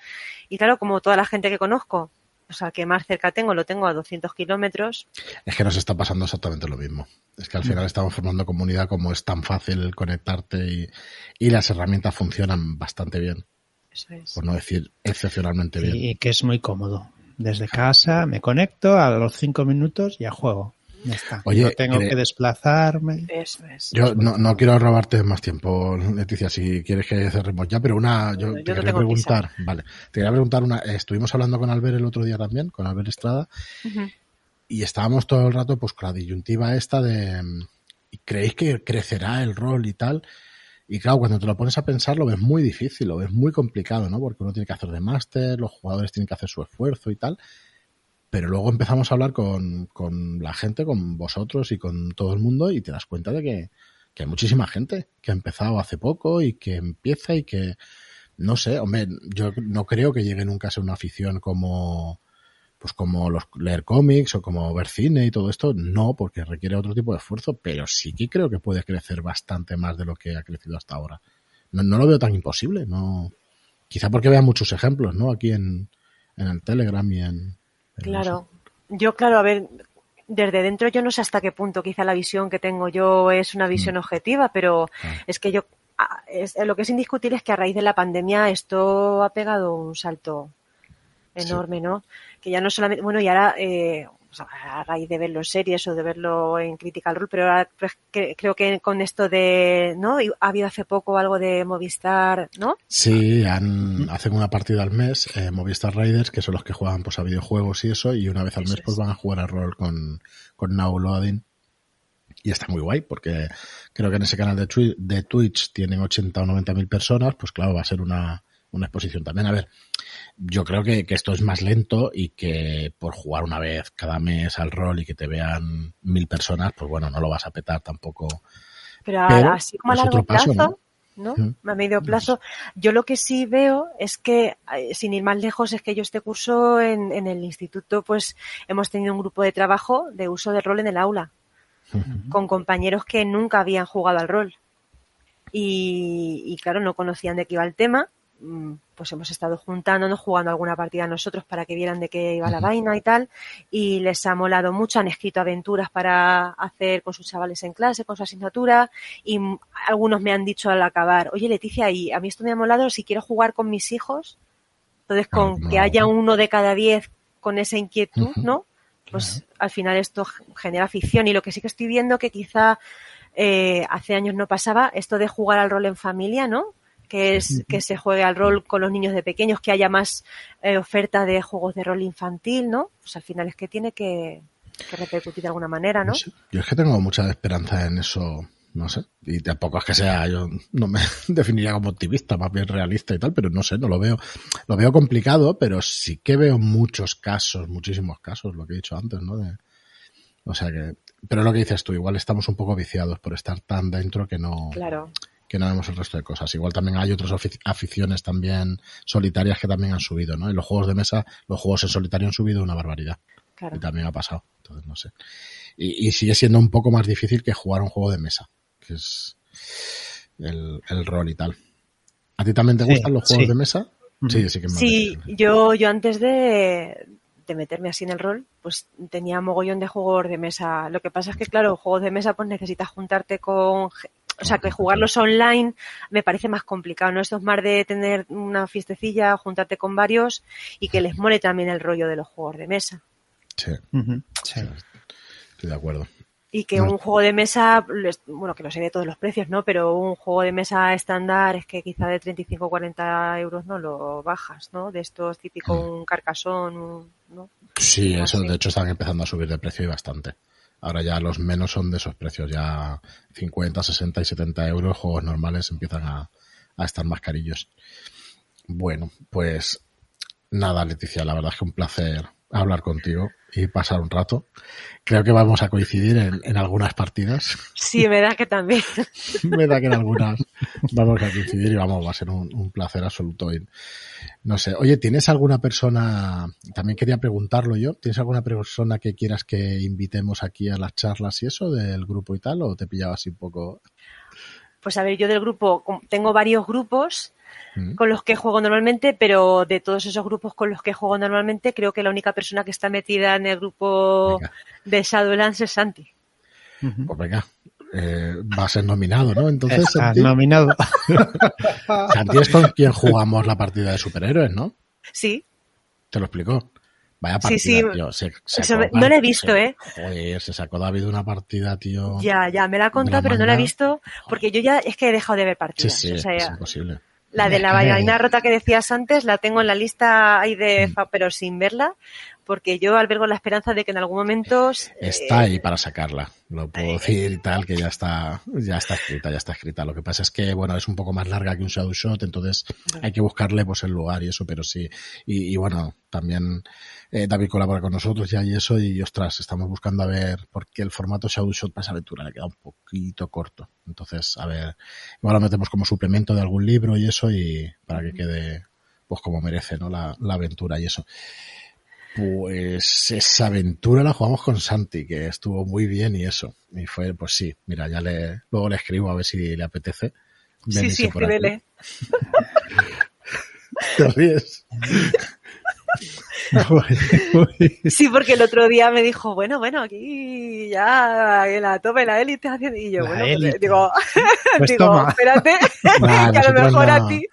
Y claro, como toda la gente que conozco, pues al que más cerca tengo lo tengo a 200 kilómetros, Es que nos está pasando exactamente lo mismo. Es que al final estamos formando comunidad como es tan fácil conectarte y, y las herramientas funcionan bastante bien, eso es. por no decir excepcionalmente bien. Y, y que es muy cómodo. Desde casa me conecto, a los cinco minutos ya juego. Ya está. Oye, no tengo cre- que desplazarme. Eso es. Yo no, no quiero robarte más tiempo, Leticia, si quieres que cerremos ya, pero una, yo te no quería preguntar, vale, te quería preguntar una, eh, estuvimos hablando con Albert el otro día también, con Albert Estrada, y estábamos todo el rato pues con la disyuntiva esta de mm, ¿y ¿creéis que crecerá el rol y tal? Y claro, cuando te lo pones a pensar lo ves muy difícil, lo ves muy complicado, ¿no? Porque uno tiene que hacer de máster, los jugadores tienen que hacer su esfuerzo y tal. Pero luego empezamos a hablar con, con la gente, con vosotros y con todo el mundo y te das cuenta de que, que hay muchísima gente que ha empezado hace poco y que empieza y que, no sé, hombre, yo no creo que llegue nunca a ser una afición como, pues como los leer cómics o como ver cine y todo esto, no, porque requiere otro tipo de esfuerzo, pero sí que creo que puede crecer bastante más de lo que ha crecido hasta ahora. No, no lo veo tan imposible, no. Quizá porque vean muchos ejemplos, ¿no? Aquí en, en el Telegram y en. Claro. Yo, claro, a ver, desde dentro yo no sé hasta qué punto quizá la visión que tengo yo es una visión objetiva, pero Claro. es que yo, ah, es, lo que es indiscutible es que a raíz de la pandemia esto ha pegado un salto enorme, ¿no? Que ya no solamente, bueno, y ahora, eh, sea, a raíz de verlo en series o de verlo en Critical Role, pero ahora pues, creo que con esto de, ¿no? Ha habido hace poco algo de Movistar, ¿no? Sí, han, hacen una partida al mes, eh, Movistar Raiders, que son los que juegan pues, a videojuegos y eso, y una vez al mes pues es. van a jugar a rol con, con Now Loading. Y está muy guay, porque creo que en ese canal de Twitch tienen 80 o 90 mil personas, pues claro, va a ser una, una exposición también. A ver, yo creo que, que esto es más lento y que por jugar una vez cada mes al rol y que te vean mil personas, pues bueno, no lo vas a petar tampoco. Pero, Pero así como a largo otro paso, plazo, ¿no? Ujú. A medio plazo. Yo lo que sí veo es que, eh, sin ir más lejos, es que yo este curso en, en el instituto, pues hemos tenido un grupo de trabajo de uso de rol en el aula, con compañeros que nunca habían jugado al rol. Y, y claro, no conocían de qué iba el tema. Mm, Pues hemos estado juntándonos, jugando alguna partida nosotros para que vieran de qué iba la vaina y tal. Y les ha molado mucho, han escrito aventuras para hacer con sus chavales en clase, con su asignatura. Y algunos me han dicho al acabar, oye Leticia, y a mí esto me ha molado si quiero jugar con mis hijos. Entonces, con no. que haya uno de cada diez con esa inquietud. ¿no? Pues al final esto genera ficción. Y lo que sí que estoy viendo que quizá eh, hace años no pasaba, esto de jugar al rol en familia, ¿no? Que es que se juegue al rol con los niños de pequeños, que haya más eh, oferta de juegos de rol infantil, ¿no? Pues al final es que tiene que, que repercutir de alguna manera, ¿no? Yo es que tengo mucha esperanza en eso, no sé. Y tampoco es que sea, yo no me definiría como optimista, más bien realista y tal, pero no sé, no lo veo. Lo veo complicado, pero sí que veo muchos casos, muchísimos casos, lo que he dicho antes, ¿no? De, o sea que, pero lo que dices tú, igual estamos un poco viciados por estar tan dentro que no, Claro. Que no vemos el resto de cosas. Igual también hay otras afic- aficiones también solitarias que también han subido, ¿no? En los juegos de mesa, los juegos en solitario han subido una barbaridad. Claro. Y también ha pasado. Entonces, no sé. Y, y sigue siendo un poco más difícil que jugar un juego de mesa, que es el, el rol y tal. ¿A ti también te Sí, gustan los juegos sí. de mesa? Sí, sí que me Sí, apetece. yo, yo antes de, de meterme así en el rol, pues tenía mogollón de juegos de mesa. Lo que pasa es que, claro, juegos de mesa, pues necesitas juntarte con, O sea, que jugarlos online me parece más complicado, ¿no? Esto es más de tener una fiestecilla, juntarte con varios y que les mole también el rollo de los juegos de mesa. Sí, sí. estoy de acuerdo. Y que No. un juego de mesa, bueno, que no sé de todos los precios, ¿no? Pero un juego de mesa estándar es que quizá de 35 o 40 euros no lo bajas, ¿no? De estos típico un carcasón, un- ¿no? Sí, eso de hecho están empezando a subir de precio y bastante. Ahora ya los menos son de esos precios, ya 50, 60 y 70 euros, juegos normales empiezan a, a estar más carillos. Bueno, pues nada, Leticia, la verdad es que un placer hablar contigo y pasar un rato. Creo que vamos a coincidir en, en algunas partidas. Sí, me da que también. Me da que en algunas vamos a coincidir y vamos, va a ser un, un placer absoluto. No sé, oye, ¿tienes alguna persona, también quería preguntarlo yo, ¿tienes alguna persona que quieras que invitemos aquí a las charlas y eso del grupo y tal? ¿O te pillaba así un poco? Pues a ver, yo del grupo, tengo varios grupos Mm, con los que juego normalmente, pero de todos esos grupos con los que juego normalmente, creo que la única persona que está metida en el grupo Venga, de Shadowlands es Santi. Pues venga, eh, va a ser nominado, ¿no? Entonces, Está Santi, nominado. Santi es con quien jugamos la partida de superhéroes, ¿no? Sí, Te lo explicó. Vaya Sí, partida, sí. tío. Se, Eso no la he visto, se- ¿eh? Joder, se sacó David una partida, tío. ya, ya, me la ha contado, pero no la he visto porque yo ya es que he dejado de ver Sí, partidas. sí, o sea, es imposible. La de la vaina rota que decías antes la tengo en la lista ahí de, pero sin verla, porque yo albergo la esperanza de que en algún momento eh, Está ahí para sacarla, lo puedo decir y tal, que ya está, ya está escrita, ya está escrita. Lo que pasa es que, bueno, es un poco más larga que un Shadow Shot, entonces hay que buscarle pues el lugar y eso, pero sí. Y, y bueno, también eh, David colabora con nosotros ya y eso, y ostras, estamos buscando a ver, porque el formato Shadow Shot para esa aventura le queda un poquito corto. Entonces, a ver, igual lo metemos como suplemento de algún libro y eso, y para que quede pues como merece, ¿no? La, la aventura y eso. Pues esa aventura la jugamos con Santi, que estuvo muy bien y eso. Y fue, pues sí, mira, ya le, luego le escribo a ver si le apetece. Sí, venirse sí, escríbele. Te ríes. Sí, porque el otro día me dijo, bueno, bueno, aquí ya en la tope la élite. Y yo, La bueno, pues, élite. digo, Pues digo, toma. espérate, Nah, que a lo nosotros mejor no. a ti.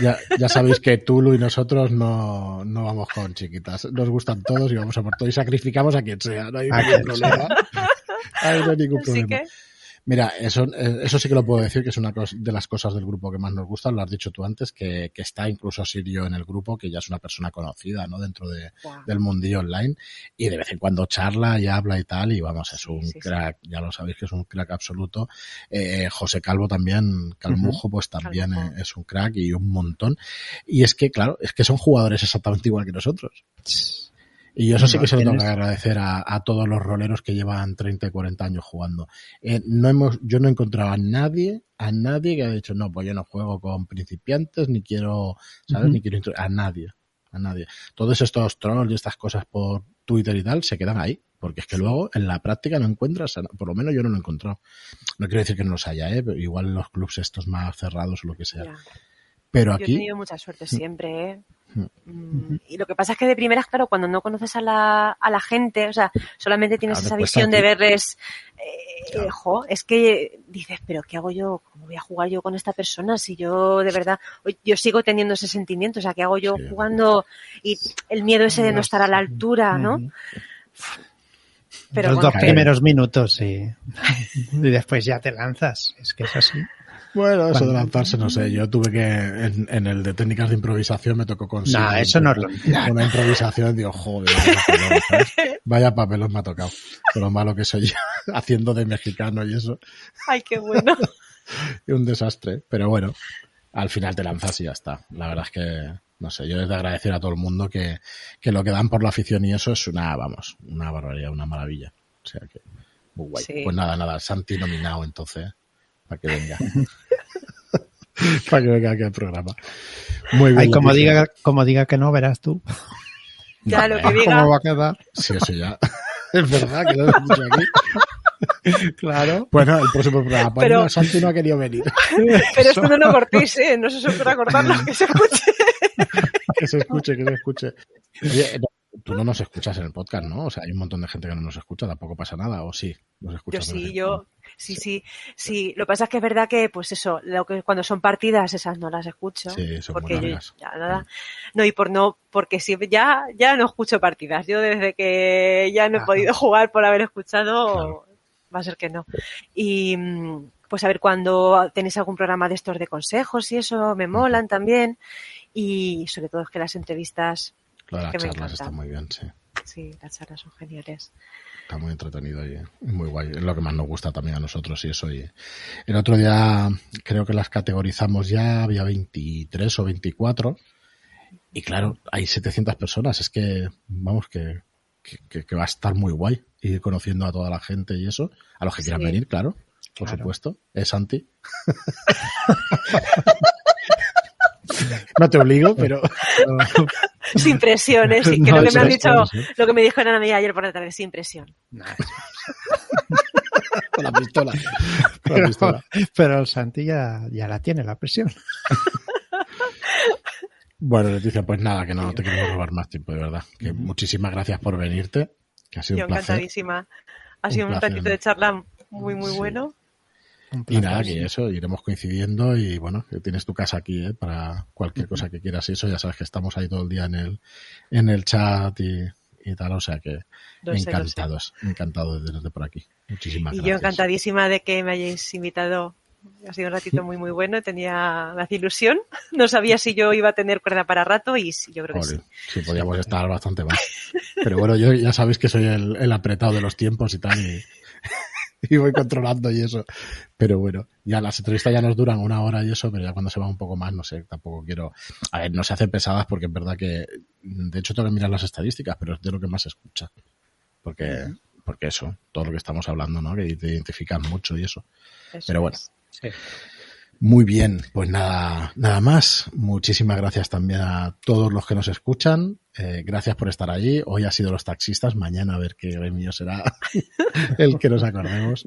Ya, ya sabéis que Tulu y nosotros no, no vamos con chiquitas. Nos gustan todos y vamos a por todo y sacrificamos a quien sea. No hay ningún problema. No hay ningún Así problema. que, Mira, eso, eh, eso sí que lo puedo decir, que es una de las cosas del grupo que más nos gustan, lo has dicho tú antes, que, que está incluso Sirio en el grupo, que ya es una persona conocida, ¿no? Dentro de, del mundillo online, y de vez en cuando charla y habla y tal, y vamos, es un Sí, sí. crack, ya lo sabéis que es un crack absoluto. Eh, José Calvo también, Calmujo, pues también es un crack y un montón. Y es que, claro, es que son jugadores exactamente igual que nosotros. Y yo eso sí que se lo tengo que agradecer a, a todos los roleros que llevan 30 y 40 años jugando. Eh, no hemos, yo no he encontrado a nadie, a nadie que haya dicho, no, pues yo no juego con principiantes, ni quiero, ¿sabes? Ni quiero intro-". a nadie, a nadie. Todos estos trolls y estas cosas por Twitter y tal se quedan ahí, porque es que luego en la práctica no encuentras, por lo menos yo no lo he encontrado. No quiero decir que no los haya, ¿eh? Pero igual en los clubs estos más cerrados o lo que sea. Pero Yo he aquí, tenido mucha suerte siempre, ¿eh? Mm. Y lo que pasa es que de primeras, claro, cuando no conoces a la, a la gente, o sea, solamente tienes Claro, esa visión de verles, eh, Claro. jo, es que dices, pero ¿qué hago yo? ¿Cómo voy a jugar yo con esta persona si yo de verdad, yo sigo teniendo ese sentimiento, o sea, ¿qué hago yo Sí. jugando y el miedo ese de no estar a la altura, ¿no? Pero Los bueno, dos primeros minutos y, y después ya te lanzas. Es que es así. Bueno, eso de lanzarse, no sé, yo tuve que, en, en el de técnicas de improvisación me tocó con No, Silvia, eso no es lo Una improvisación, digo, joder, vaya papelón. Vaya papelón me ha tocado. Pero lo malo que soy yo, haciendo de mexicano y eso, ay, qué bueno. y un desastre. Pero bueno, al final te lanzas y ya está. La verdad es que, no sé, yo les de agradecer a todo el mundo que, que lo que dan por la afición y eso es una, vamos, una barbaridad, una maravilla. O sea que, muy guay. Sí. Pues nada, nada, Santi nominado entonces, para que venga. para que venga aquí al programa. Muy bien. Ay, como diga, como diga que no, verás tú. Ya lo que diga. ¿Cómo va a quedar? Sí, eso ya. Es verdad que lo hemos dicho aquí. Claro. Bueno, el próximo programa. Pero- no, Santi no ha querido venir. Pero esto no lo cortéis, ¿eh? No se os ocurra cortarlo, que se escuche. que se escuche, que se escuche. Oye, no, tú no nos escuchas en el podcast, ¿no? O sea, hay un montón de gente que no nos escucha, tampoco pasa nada, ¿o sí? Nos Yo escuchas vez sí, yo, sí, sí, sí. Lo que pasa es que es verdad que, pues eso, lo que cuando son partidas, esas no las escucho. Sí, son muy porque yo largas. ya nada. No, y por no, porque si ya, ya no escucho partidas. Yo desde que ya no he Ajá. podido jugar por haber escuchado, Claro. va a ser que no. Y, mm, pues a ver, cuando tenéis algún programa de estos de consejos y eso, me molan también. Y sobre todo es que las entrevistas, Lo de las charlas está muy bien, sí. sí, las charlas son geniales. Está muy entretenido y muy guay. Es lo que más nos gusta también a nosotros y eso. Y el otro día creo que las categorizamos ya, había 23 o 24. Y claro, hay 700 personas. Es que, vamos, que, que, va a estar muy guay ir conociendo a toda la gente y eso. A los que quieran venir, claro. Por Claro. supuesto. Es Santi. no te obligo, pero... Sin presiones, sí, que No, lo que me han dicho, ¿eh? lo que me dijo Ana Mía ayer por la tarde, sin presión. Con la pistola. Con la pero, pistola. pero el Santi ya, ya la tiene la presión. Bueno, Leticia, pues nada, que no te queremos robar más tiempo, de verdad. Que muchísimas gracias por venirte, que ha sido Yo un placer. encantadísima. Ha Un sido un ratito ¿no? de charla muy, muy Sí. bueno. Y nada, sí. que eso, iremos coincidiendo y bueno, que tienes tu casa aquí, ¿eh? Para cualquier cosa que quieras y eso, ya sabes que estamos ahí todo el día en el, en el chat y, y tal, o sea que Lo sé, encantados, encantados de tenerte por aquí. Muchísimas Y yo gracias. encantadísima de que me hayáis invitado. Ha sido un ratito muy, muy bueno. Tenía la ilusión. No sabía si yo iba a tener cuerda para rato y sí, yo creo que sí. sí, podíamos estar bastante más. Pero bueno, yo ya sabéis que soy el, el apretado de los tiempos y tal, y, y voy controlando y eso. Pero bueno, ya las entrevistas ya nos duran una hora y eso, pero ya cuando se va un poco más, no sé, tampoco quiero. A ver, no se hacen pesadas porque es verdad que, de hecho, tengo que mirar las estadísticas, pero es de lo que más se escucha. Porque, porque eso, todo lo que estamos hablando, ¿no? Que te identifican mucho y eso. Eso Pero bueno. es. Sí. Muy bien, pues nada, nada más. Muchísimas gracias también a todos los que nos escuchan. Eh, gracias por estar allí. Hoy ha sido los taxistas, mañana a ver qué gremio será el que nos acordemos.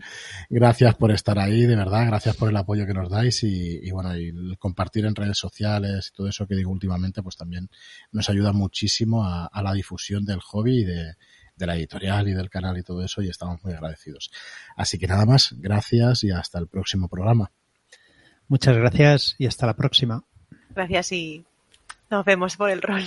Gracias por estar ahí, de verdad. Gracias por el apoyo que nos dais y, y bueno, y el compartir en redes sociales y todo eso que digo últimamente, pues también nos ayuda muchísimo a, a la difusión del hobby y de, de la editorial y del canal y todo eso y estamos muy agradecidos. Así que nada más, gracias y hasta el próximo programa. Muchas gracias y hasta la próxima. Gracias y nos vemos por el rol.